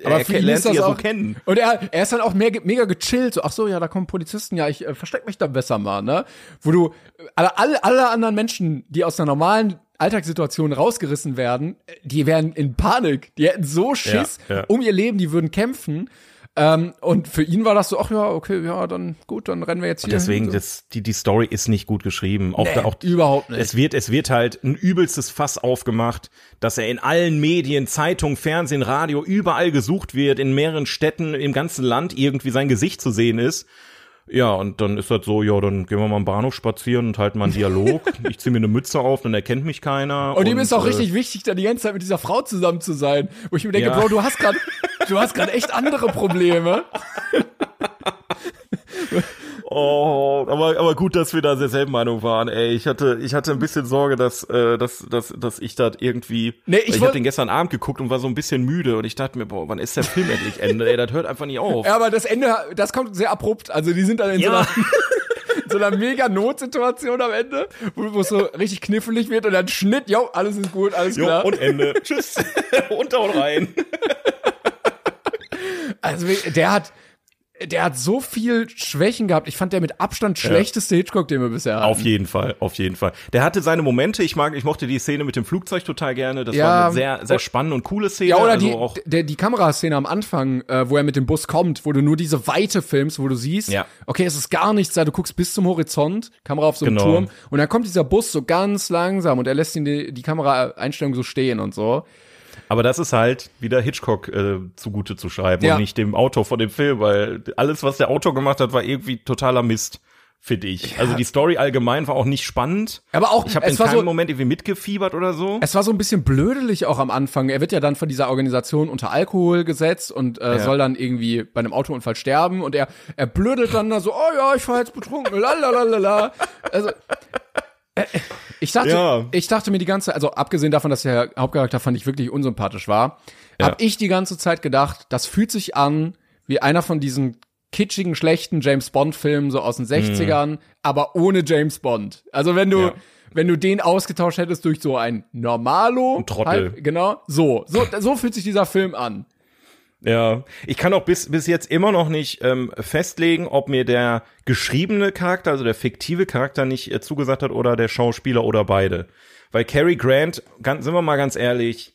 Aber er lernt sie das ja so auch, kennen. Und er, er ist dann auch mehr, mega gechillt. So, ach so, ja, da kommen Polizisten. Ja, ich äh, versteck mich da besser mal, ne? Wo du, alle, alle, alle anderen Menschen, die aus einer normalen Alltagssituation rausgerissen werden, äh, die wären in Panik. Die hätten so Schiss Ja, ja. um ihr Leben, die würden kämpfen. Ähm, und für ihn war das so, ach ja, okay, ja, dann gut, dann rennen wir jetzt hier. Deswegen, hin, so. das, die, die Story ist nicht gut geschrieben. Auch, Nee, da, auch überhaupt nicht. Es wird, es wird halt ein übelstes Fass aufgemacht, dass er in allen Medien, Zeitung, Fernsehen, Radio, überall gesucht wird, in mehreren Städten im ganzen Land irgendwie sein Gesicht zu sehen ist. Ja, und dann ist das so, ja, dann gehen wir mal am Bahnhof spazieren und halten mal einen Dialog. *laughs* ich zieh mir eine Mütze auf, dann erkennt mich keiner. Und ihm ist auch äh, richtig wichtig, da die ganze Zeit mit dieser Frau zusammen zu sein. Wo ich mir denke, Ja. Bro, du hast gerade, du hast gerade echt andere Probleme. *laughs* Oh, aber, aber gut, dass wir da derselben Meinung waren, ey. Ich hatte, ich hatte ein bisschen Sorge, dass, äh, dass, dass, dass ich das irgendwie. Nee, ich ich habe den gestern Abend geguckt und war so ein bisschen müde und ich dachte mir, boah, wann ist der Film endlich Ende? Ey, das hört einfach nicht auf. *laughs* Ja, aber das Ende, das kommt sehr abrupt. Also die sind dann in so Ja. einer, in *laughs* so einer mega Notsituation am Ende, wo es so richtig knifflig wird und dann Schnitt, jo, alles ist gut, alles Jo, klar. und Ende. *laughs* Tschüss. und haut rein. also der hat, der hat so viel Schwächen gehabt. Ich fand der mit Abstand schlechteste Hitchcock, den wir bisher hatten. Auf jeden Fall, auf jeden Fall. Der hatte seine Momente. Ich mag, ich mochte die Szene mit dem Flugzeug total gerne. Das Ja. war eine sehr, sehr spannende und coole Szene. Ja, oder also die, auch, der, die Kameraszene am Anfang, äh, wo er mit dem Bus kommt, wo du nur diese Weite filmst, wo du siehst, Ja. okay, es ist gar nichts da, du guckst bis zum Horizont, Kamera auf so einem Genau. Turm, und dann kommt dieser Bus so ganz langsam und er lässt ihn die, die Kameraeinstellung so stehen und so. Aber das ist halt wieder Hitchcock äh, zugute zu schreiben Ja. und nicht dem Autor von dem Film, weil alles, was der Autor gemacht hat, war irgendwie totaler Mist, finde ich. Also die Story allgemein war auch nicht spannend. Aber auch, Ich habe in keinem so, Moment irgendwie mitgefiebert oder so. es war so ein bisschen blödelig auch am Anfang. Er wird ja dann von dieser Organisation unter Alkohol gesetzt und äh, soll dann irgendwie bei einem Autounfall sterben und er, er blödelt dann da so, oh ja, ich war jetzt betrunken, lalalala. Also, äh, ich dachte, Ja. ich dachte mir die ganze, also abgesehen davon, dass der Hauptcharakter fand ich wirklich unsympathisch war, Ja. habe ich die ganze Zeit gedacht, das fühlt sich an wie einer von diesen kitschigen, schlechten James Bond-Filmen so aus den 60ern, aber ohne James Bond. Also wenn du, Mhm. Ja. wenn du den ausgetauscht hättest durch so ein Normalo, Ein Trottel. Halt, genau, so, so, so fühlt sich dieser Film an. Ja, ich kann auch bis, bis jetzt immer noch nicht ähm, festlegen, ob mir der geschriebene Charakter, also der fiktive Charakter nicht äh, zugesagt hat oder der Schauspieler oder beide. Weil Cary Grant, ganz, sind wir mal ganz ehrlich,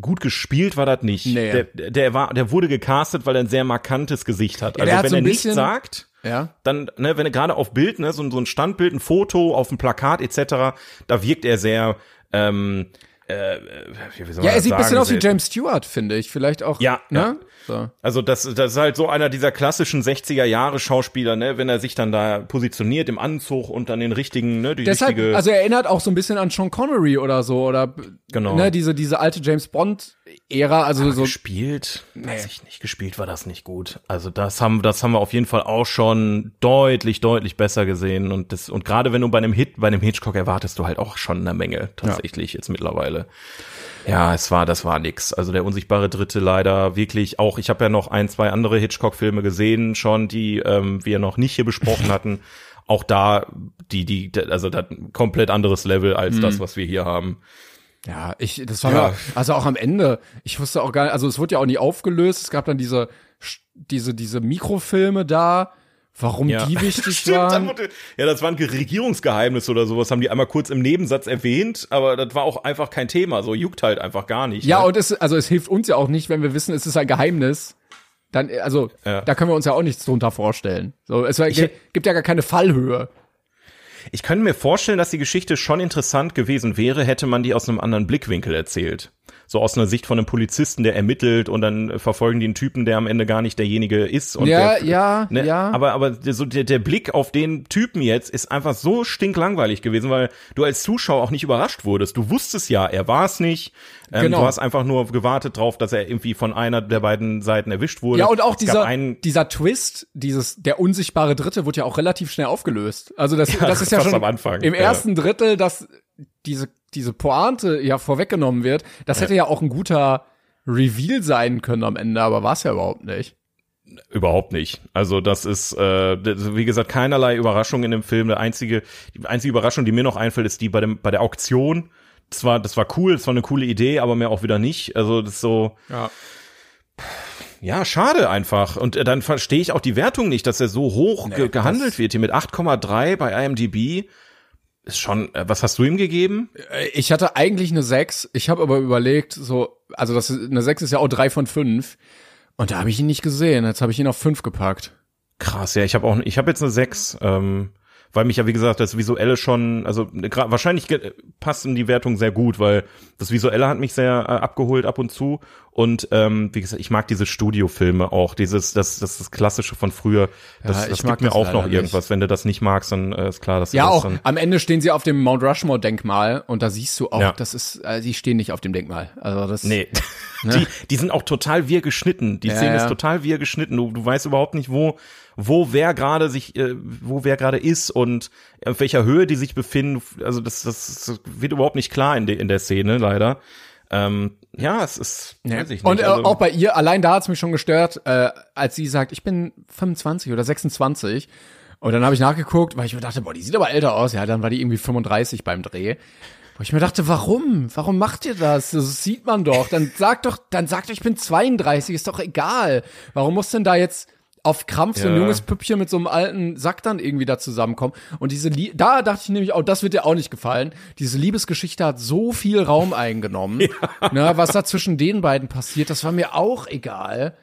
gut gespielt war das nicht. Nee. Der, der war, der wurde gecastet, weil er ein sehr markantes Gesicht hat. Ja, also wenn so er nichts sagt, Ja. dann, ne, wenn er gerade auf Bild, ne, so, so ein Standbild, ein Foto auf dem Plakat etc., da wirkt er sehr, ähm, äh, man Ja, er sieht ein bisschen aus wie James Stewart, finde ich. Vielleicht auch, Ja, ne? So. Also das, das ist halt so einer dieser klassischen 60er Jahre Schauspieler, ne, wenn er sich dann da positioniert im Anzug und dann den richtigen, ne, die Deshalb, richtige. also er erinnert auch so ein bisschen an Sean Connery oder so, oder, Genau. ne, diese, diese alte James Bond-Ära, also so, gespielt, weiß ich nicht, gespielt war das nicht gut. Also das haben, das haben wir auf jeden Fall auch schon deutlich, deutlich besser gesehen und das und gerade wenn du bei einem Hit, bei einem Hitchcock erwartest du halt auch schon eine Menge tatsächlich jetzt mittlerweile. Ja, es war, das war nix. Also der unsichtbare Dritte leider wirklich auch. Ich habe ja noch ein, zwei andere Hitchcock-Filme gesehen schon, die ähm, wir noch nicht hier besprochen hatten. *laughs* Auch da die, die, also das komplett anderes Level als das, was wir hier haben. Ja, ich, das war ja. also auch am Ende, ich wusste auch gar nicht, also es wurde ja auch nie aufgelöst, es gab dann diese, diese, diese Mikrofilme da, warum ja. die wichtig *laughs* Stimmt, waren. Ja, das war ein Regierungsgeheimnis oder sowas, haben die einmal kurz im Nebensatz erwähnt, aber das war auch einfach kein Thema, so juckt halt einfach gar nicht. Ja, ne? und es, also es hilft uns ja auch nicht, wenn wir wissen, es ist ein Geheimnis. Dann, also, ja. da können wir uns ja auch nichts drunter vorstellen. So, es war, ich, gibt ja gar keine Fallhöhe. Ich könnte mir vorstellen, dass die Geschichte schon interessant gewesen wäre, hätte man die aus einem anderen Blickwinkel erzählt so aus einer Sicht von einem Polizisten, der ermittelt und dann verfolgen die einen Typen, der am Ende gar nicht derjenige ist. Und ja, der, ja, ne, ja. Aber, aber so der, der Blick auf den Typen jetzt ist einfach so stinklangweilig gewesen, weil du als Zuschauer auch nicht überrascht wurdest. Du wusstest ja, er war es nicht. Ähm, genau. Du hast einfach nur gewartet drauf, dass er irgendwie von einer der beiden Seiten erwischt wurde. Ja, und auch dieser, dieser Twist, dieses, der unsichtbare Dritte wurde ja auch relativ schnell aufgelöst. Also das, ja, das ist ja schon am Anfang. im ersten Drittel, dass diese diese Pointe ja vorweggenommen wird, das hätte ja auch ein guter Reveal sein können am Ende, aber war es ja überhaupt nicht. Überhaupt nicht. Also das ist, äh, wie gesagt, keinerlei Überraschung in dem Film. Der einzige, die einzige Überraschung, die mir noch einfällt, ist die bei dem bei der Auktion. Das war, das war cool, das war eine coole Idee, aber mehr auch wieder nicht. Also das ist so. Ja. Ja, schade einfach. Und äh, dann verstehe ich auch die Wertung nicht, dass er so hoch nee, ge gehandelt wird hier mit 8,3 bei IMDb. Ist schon, äh, was hast du ihm gegeben? Äh, ich hatte eigentlich eine 6. Ich habe aber überlegt, so, also das ist, eine 6 ist ja auch 3 von 5. Und da habe ich ihn nicht gesehen. Jetzt habe ich ihn auf 5 gepackt. Krass, ja, ich habe auch, ich habe jetzt eine 6. Ähm, weil mich ja, wie gesagt, das Visuelle schon, also wahrscheinlich passt in die Wertung sehr gut, weil das Visuelle hat mich sehr äh, abgeholt ab und zu. Und ähm, wie gesagt, ich mag diese Studiofilme auch, dieses, das, das, das Klassische von früher. Das, ja, das gibt mir auch noch irgendwas. Nicht. Wenn du das nicht magst, dann äh, ist klar, dass ja auch. Am Ende stehen sie auf dem Mount Rushmore Denkmal und da siehst du auch, ja. das ist, äh, sie stehen nicht auf dem Denkmal. Also das. Nee. *laughs* Ne? Die, die sind auch total wir geschnitten. Die ja, Szene ist total wir geschnitten. Du, du weißt überhaupt nicht, wo wo wer gerade sich, äh, wo wer gerade ist und auf welcher Höhe die sich befinden. Also das, das wird überhaupt nicht klar in, de, in der Szene, leider. Ähm, ja, es ist, ja. weiß ich nicht. Und äh, also, auch bei ihr, allein da hat's mich schon gestört, äh, als sie sagt, ich bin 25 oder 26. Und dann habe ich nachgeguckt, weil ich mir dachte, boah, die sieht aber älter aus. Ja, dann war die irgendwie 35 beim Dreh. Wo ich mir dachte, warum? Warum macht ihr das? Das sieht man doch. Dann sagt doch, dann sagt ich bin 32, ist doch egal. Warum muss denn da jetzt auf Krampf so ein junges Püppchen mit so einem alten Sack dann irgendwie da zusammenkommen. Und diese, Lie da dachte ich nämlich, auch, das wird dir auch nicht gefallen. Diese Liebesgeschichte hat so viel Raum eingenommen. *laughs* ja. ne, was da zwischen den beiden passiert, das war mir auch egal.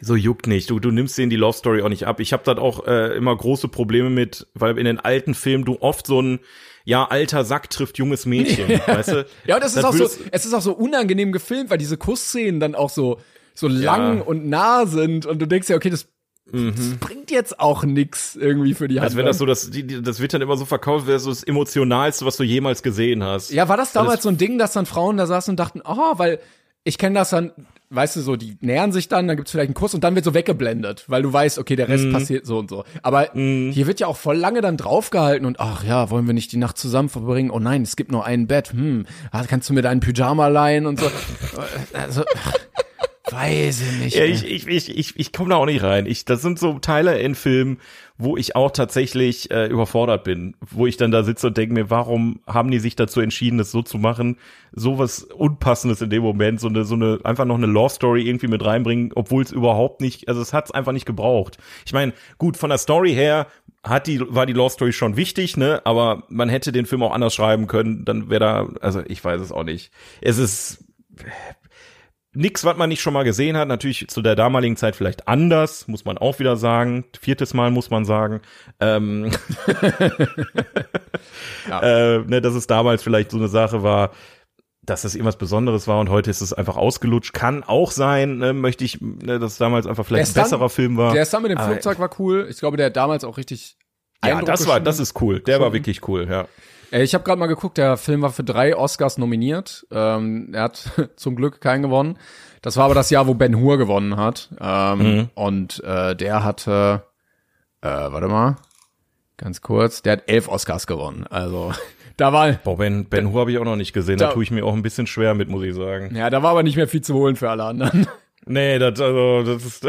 So juckt nicht. Du, du nimmst denen die Love Story auch nicht ab. Ich habe da auch äh, immer große Probleme mit, weil in den alten Filmen du oft so ein ja, alter Sack trifft junges Mädchen, ja. *laughs* weißt du? Ja, und das, das ist auch so, es ist auch so unangenehm gefilmt, weil diese Kussszenen dann auch so, so lang ja. und nah sind und du denkst ja, okay, das. Das bringt jetzt auch nix irgendwie für die Hand. Also wenn das so, das, die, das wird dann immer so verkauft, wäre so das Emotionalste, was du jemals gesehen hast. Ja, war das damals das so ein Ding, dass dann Frauen da saßen und dachten, oh, weil ich kenne das dann, weißt du, so, die nähern sich dann, dann gibt's vielleicht einen Kuss und dann wird so weggeblendet, weil du weißt, okay, der Rest mm. passiert so und so. Aber mm. hier wird ja auch voll lange dann draufgehalten und ach ja, wollen wir nicht die Nacht zusammen verbringen? Oh nein, es gibt nur ein Bett. Hm, ah, kannst du mir deinen Pyjama leihen und so. *laughs* also, Weiß ich nicht. Ja, ich, ich, ich, ich, ich komme da auch nicht rein. Ich, das sind so Teile in Filmen, wo ich auch tatsächlich äh, überfordert bin, wo ich dann da sitze und denke mir, warum haben die sich dazu entschieden, das so zu machen, sowas Unpassendes in dem Moment, so eine, so eine, einfach noch eine Law Story irgendwie mit reinbringen, obwohl es überhaupt nicht, also es hat es einfach nicht gebraucht. Ich meine, gut, von der Story her hat die, war die Law Story schon wichtig, ne, aber man hätte den Film auch anders schreiben können, dann wäre da, also ich weiß es auch nicht. Es ist, nix, was man nicht schon mal gesehen hat. Natürlich zu der damaligen Zeit vielleicht anders, muss man auch wieder sagen. Viertes Mal muss man sagen. Ähm, *laughs* ja. äh, ne, dass es damals vielleicht so eine Sache war, dass das irgendwas Besonderes war und heute ist es einfach ausgelutscht. Kann auch sein, ne, möchte ich, ne, dass es damals einfach vielleicht der ein besserer Film war. Der Stunt mit dem Flugzeug war cool. Ich glaube, der hat damals auch richtig Ja, das war, das ist cool. Der war wirklich cool, ja. Äh, ich habe gerade mal geguckt, der Film war für drei Oscars nominiert. Ähm, er hat *laughs* zum Glück keinen gewonnen. Das war aber das Jahr, wo Ben Hur gewonnen hat. Ähm, mhm. Und äh, der hatte, äh, warte mal, ganz kurz, der hat elf Oscars gewonnen. Also *laughs* da war. Boah, Ben, ben Hur habe ich auch noch nicht gesehen. Da, da tue ich mir auch ein bisschen schwer mit, muss ich sagen. Ja, da war aber nicht mehr viel zu holen für alle anderen. Nee, das, also, das ist. *laughs*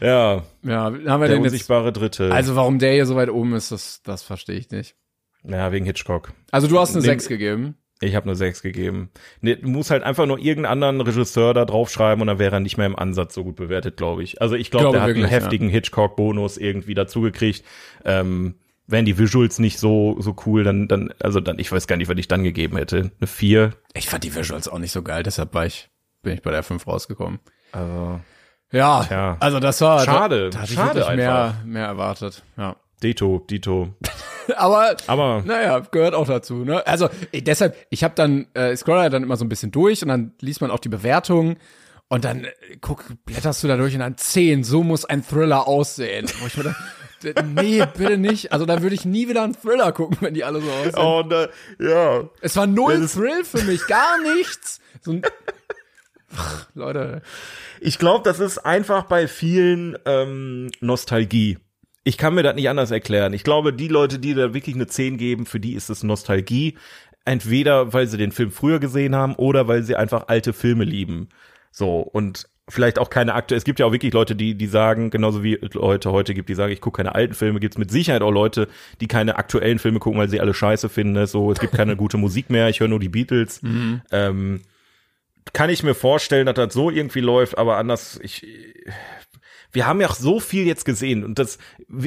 Ja. Ja, haben wir der den unsichtbare jetzt, Dritte. Also warum der hier so weit oben ist, das, das verstehe ich nicht. Ja, wegen Hitchcock. Also du hast eine Nee, 6 gegeben. Ich habe eine 6 gegeben. Nee, du musst halt einfach nur irgendeinen anderen Regisseur da draufschreiben und dann wäre er nicht mehr im Ansatz so gut bewertet, glaube ich. Also ich glaube, Glaube der hat wirklich, einen heftigen Hitchcock-Bonus irgendwie dazugekriegt. Ähm, wären die Visuals nicht so so cool, dann dann also dann ich weiß gar nicht, was ich dann gegeben hätte. Eine 4. Ich fand die Visuals auch nicht so geil, deshalb war ich, bin ich bei der 5 rausgekommen. Also Ja, Tja. also das war Schade, Da, da ich schade wirklich mehr, einfach. mehr erwartet. Ja. Dito, Dito. *laughs* Aber Aber naja, gehört auch dazu. Ne? Also ich, deshalb, ich habe dann äh, ich scroll dann immer so ein bisschen durch und dann liest man auch die Bewertungen und dann äh, guck, blätterst du da durch und dann 10, so muss ein Thriller aussehen. Wo ich mir dann, nee, bitte nicht. Also dann würde ich nie wieder einen Thriller gucken, wenn die alle so aussehen. oh, ne, ja. Es war null Thrill für mich, gar nichts. So ein Ach, Leute. Ich glaube, das ist einfach bei vielen ähm, Nostalgie. Ich kann mir das nicht anders erklären. Ich glaube, die Leute, die da wirklich eine 10 geben, für die ist es Nostalgie. Entweder, weil sie den Film früher gesehen haben oder weil sie einfach alte Filme lieben. So, und vielleicht auch keine aktuelle. Es gibt ja auch wirklich Leute, die, die sagen, genauso wie Leute heute gibt, die sagen, ich gucke keine alten Filme, gibt es mit Sicherheit auch Leute, die keine aktuellen Filme gucken, weil sie alle scheiße finden. ne? So, es gibt keine gute Musik mehr, ich höre nur die Beatles. Ähm, kann ich mir vorstellen, dass das so irgendwie läuft, aber anders, ich, wir haben ja auch so viel jetzt gesehen und das,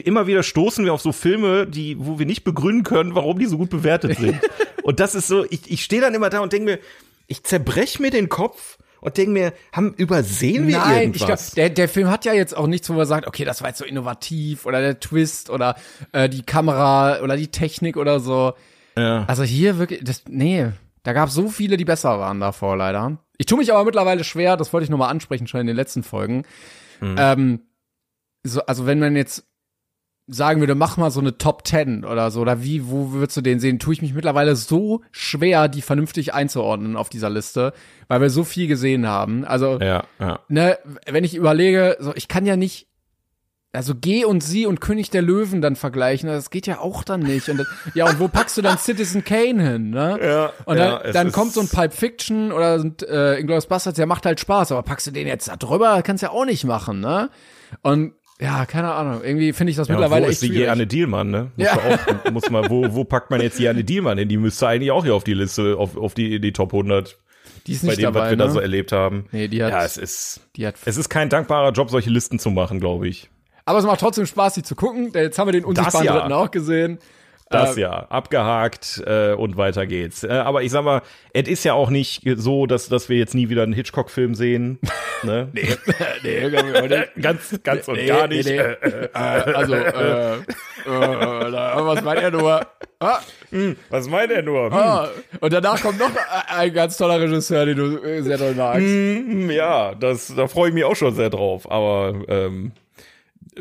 immer wieder stoßen wir auf so Filme, die, wo wir nicht begründen können, warum die so gut bewertet sind. *laughs* und das ist so, ich, ich stehe dann immer da und denke mir, ich zerbrech mir den Kopf und denke mir, haben, übersehen wir Nein, ich glaube, irgendwas? der, der Film hat ja jetzt auch nichts, wo man sagt, okay, das war jetzt so innovativ oder der Twist oder äh, die Kamera oder die Technik oder so. ja. Also hier wirklich, das, nee, da gab es so viele, die besser waren davor leider. Ich tue mich aber mittlerweile schwer, das wollte ich nochmal ansprechen, schon in den letzten Folgen. Ähm, so, also wenn man jetzt sagen würde, mach mal so eine Top 10 oder so, oder wie, wo würdest du den sehen, tue ich mich mittlerweile so schwer, die vernünftig einzuordnen auf dieser Liste, weil wir so viel gesehen haben. Also, ja, ja. ne, wenn ich überlege, so, ich kann ja nicht, also G und Sie und König der Löwen dann vergleichen, das geht ja auch dann nicht. Und das, ja, und wo packst du dann Citizen Kane hin, ne? Ja, Und ja, dann, es dann kommt so ein Pulp Fiction oder äh, Inglourious Basterds, der macht halt Spaß, aber packst du den jetzt da drüber, kannst ja auch nicht machen, ne? Und ja, keine Ahnung, irgendwie finde ich das Ja, mittlerweile wo echt ist die schwierig. Jeanne Dielmann, ne? Muss, Ja. auch, muss mal, wo, wo packt man jetzt Jeanne Dielmann hin? Die müsste eigentlich auch hier auf die Liste, auf, auf die, die Top 100, Die ist bei nicht dem, was dabei, wir ne? da so erlebt haben. Nee, die hat- ja, es ist, die hat es ist kein dankbarer Job, solche Listen zu machen, glaube ich. Aber es macht trotzdem Spaß, die zu gucken. Jetzt haben wir den unsichtbaren ja. Dritten auch gesehen. Das Äh, ja, abgehakt äh, und weiter geht's. Äh, aber ich sag mal, es ist ja auch nicht so, dass, dass wir jetzt nie wieder einen Hitchcock-Film sehen. *laughs* Ne? nee, *laughs* nee, ganz, ganz und Nee, gar nee, nicht. nee. Äh, also, äh, äh, was meint er nur? Ah, was meint er nur? ah. Und danach kommt noch ein ganz toller Regisseur, den du äh, sehr doll magst. Hm, ja, das, da freue ich mich auch schon sehr drauf. Aber ähm,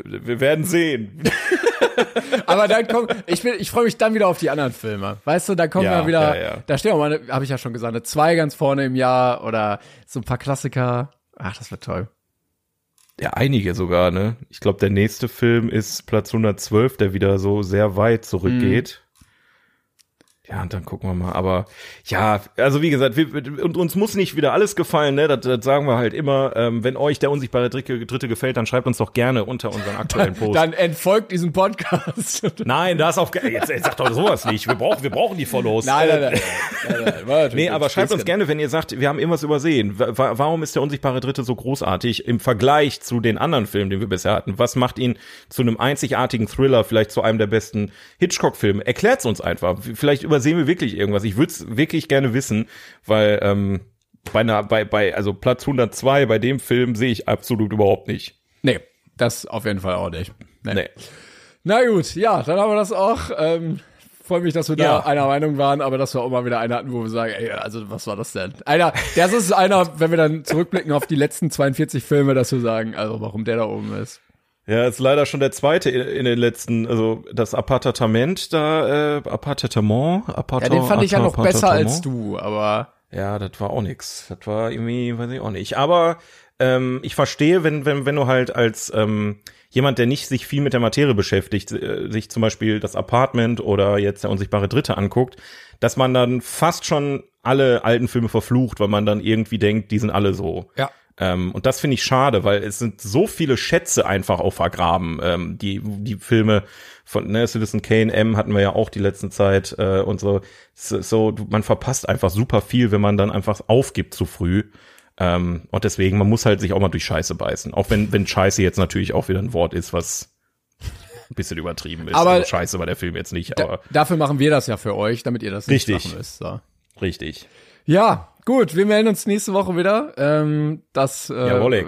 wir werden sehen. *laughs* Aber dann kommt, ich bin, ich freue mich dann wieder auf die anderen Filme. Weißt du, da kommen Ja, ja wieder, ja, ja. da stehen auch mal, habe ich ja schon gesagt, eine zwei ganz vorne im Jahr oder so ein paar Klassiker. Ach, das wird toll. Ja, einige sogar, ne? Ich glaube, der nächste Film ist Platz 112, der wieder so sehr weit zurückgeht. Ja, und dann gucken wir mal. Aber ja, also wie gesagt, wir, und uns muss nicht wieder alles gefallen, ne? Das, das sagen wir halt immer. Ähm, wenn euch der unsichtbare Dritte, Dritte gefällt, dann schreibt uns doch gerne unter unseren aktuellen *laughs* Post. Dann entfolgt diesem Podcast. *laughs* Nein, das auf jetzt, jetzt sagt doch sowas nicht. Wir brauchen, wir brauchen die Follows. Nein, nein, Äh, nein. nein, nein, Nee, aber schreibt uns gerne, wenn ihr sagt, wir haben irgendwas übersehen. Wa- wa- Warum ist der unsichtbare Dritte so großartig im Vergleich zu den anderen Filmen, den wir bisher hatten? Was macht ihn zu einem einzigartigen Thriller, vielleicht zu einem der besten Hitchcock-Filme? Erklärt's uns einfach. Vielleicht übersehen wir wirklich irgendwas. Ich würde es wirklich gerne wissen, weil ähm, bei einer, bei, bei, also Platz 102 bei dem Film sehe ich absolut überhaupt nicht. Nee, das auf jeden Fall auch nicht. Nee. Nee. Na gut, ja, dann haben wir das auch. Ähm, Freue mich, dass wir Ja. da einer Meinung waren, aber dass wir auch mal wieder einen hatten, wo wir sagen, ey, also was war das denn? Einer, das ist einer, wenn wir dann zurückblicken auf die letzten 42 Filme, dass wir sagen, also warum der da oben ist. Ja, ist leider schon der zweite in, den letzten, also das Appartement da, äh, Appartement, Ja, Appartement. den fand ich ja noch besser als du, aber Ja, das war auch nix. Das war irgendwie, weiß ich auch nicht. Aber ähm, ich verstehe, wenn, wenn, wenn du halt als ähm, jemand, der nicht sich viel mit der Materie beschäftigt, äh, sich zum Beispiel das Apartment oder jetzt der unsichtbare Dritte anguckt, dass man dann fast schon alle alten Filme verflucht, weil man dann irgendwie denkt, die sind alle so. ja. Ähm, und das finde ich schade, weil es sind so viele Schätze einfach auch vergraben. Ähm, die, die Filme von ne, Citizen Kane M hatten wir ja auch die letzte Zeit äh, und so. So, man verpasst einfach super viel, wenn man dann einfach aufgibt zu früh. Ähm, und deswegen, man muss halt sich auch mal durch Scheiße beißen. Auch wenn, wenn Scheiße jetzt natürlich auch wieder ein Wort ist, was ein bisschen übertrieben ist. Aber also Scheiße war der Film jetzt nicht, aber. Da, dafür machen wir das ja für euch, damit ihr das Richtig. nicht machen müsst. So. Richtig. Ja, gut, wir melden uns nächste Woche wieder. Ähm, das äh,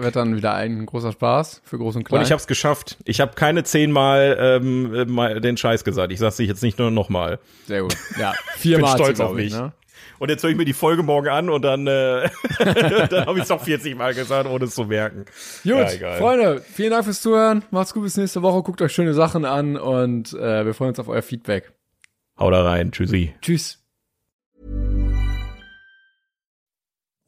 wird dann wieder ein großer Spaß für Groß und Klein. Und ich habe es geschafft. Ich habe keine zehnmal ähm, äh, mal den Scheiß gesagt. Ich dich jetzt nicht nur nochmal. Sehr gut. *laughs* Ja, Ich viermal. bin stolz auf ich, mich. Ne? Und jetzt höre ich mir die Folge morgen an und dann, äh, *laughs* *laughs* dann habe ich es doch 40 Mal gesagt, ohne es zu merken. Gut, Ja. Freunde, vielen Dank fürs Zuhören. Macht's gut bis nächste Woche. Guckt euch schöne Sachen an und äh, wir freuen uns auf euer Feedback. Hau da rein. Tschüssi. Tschüss.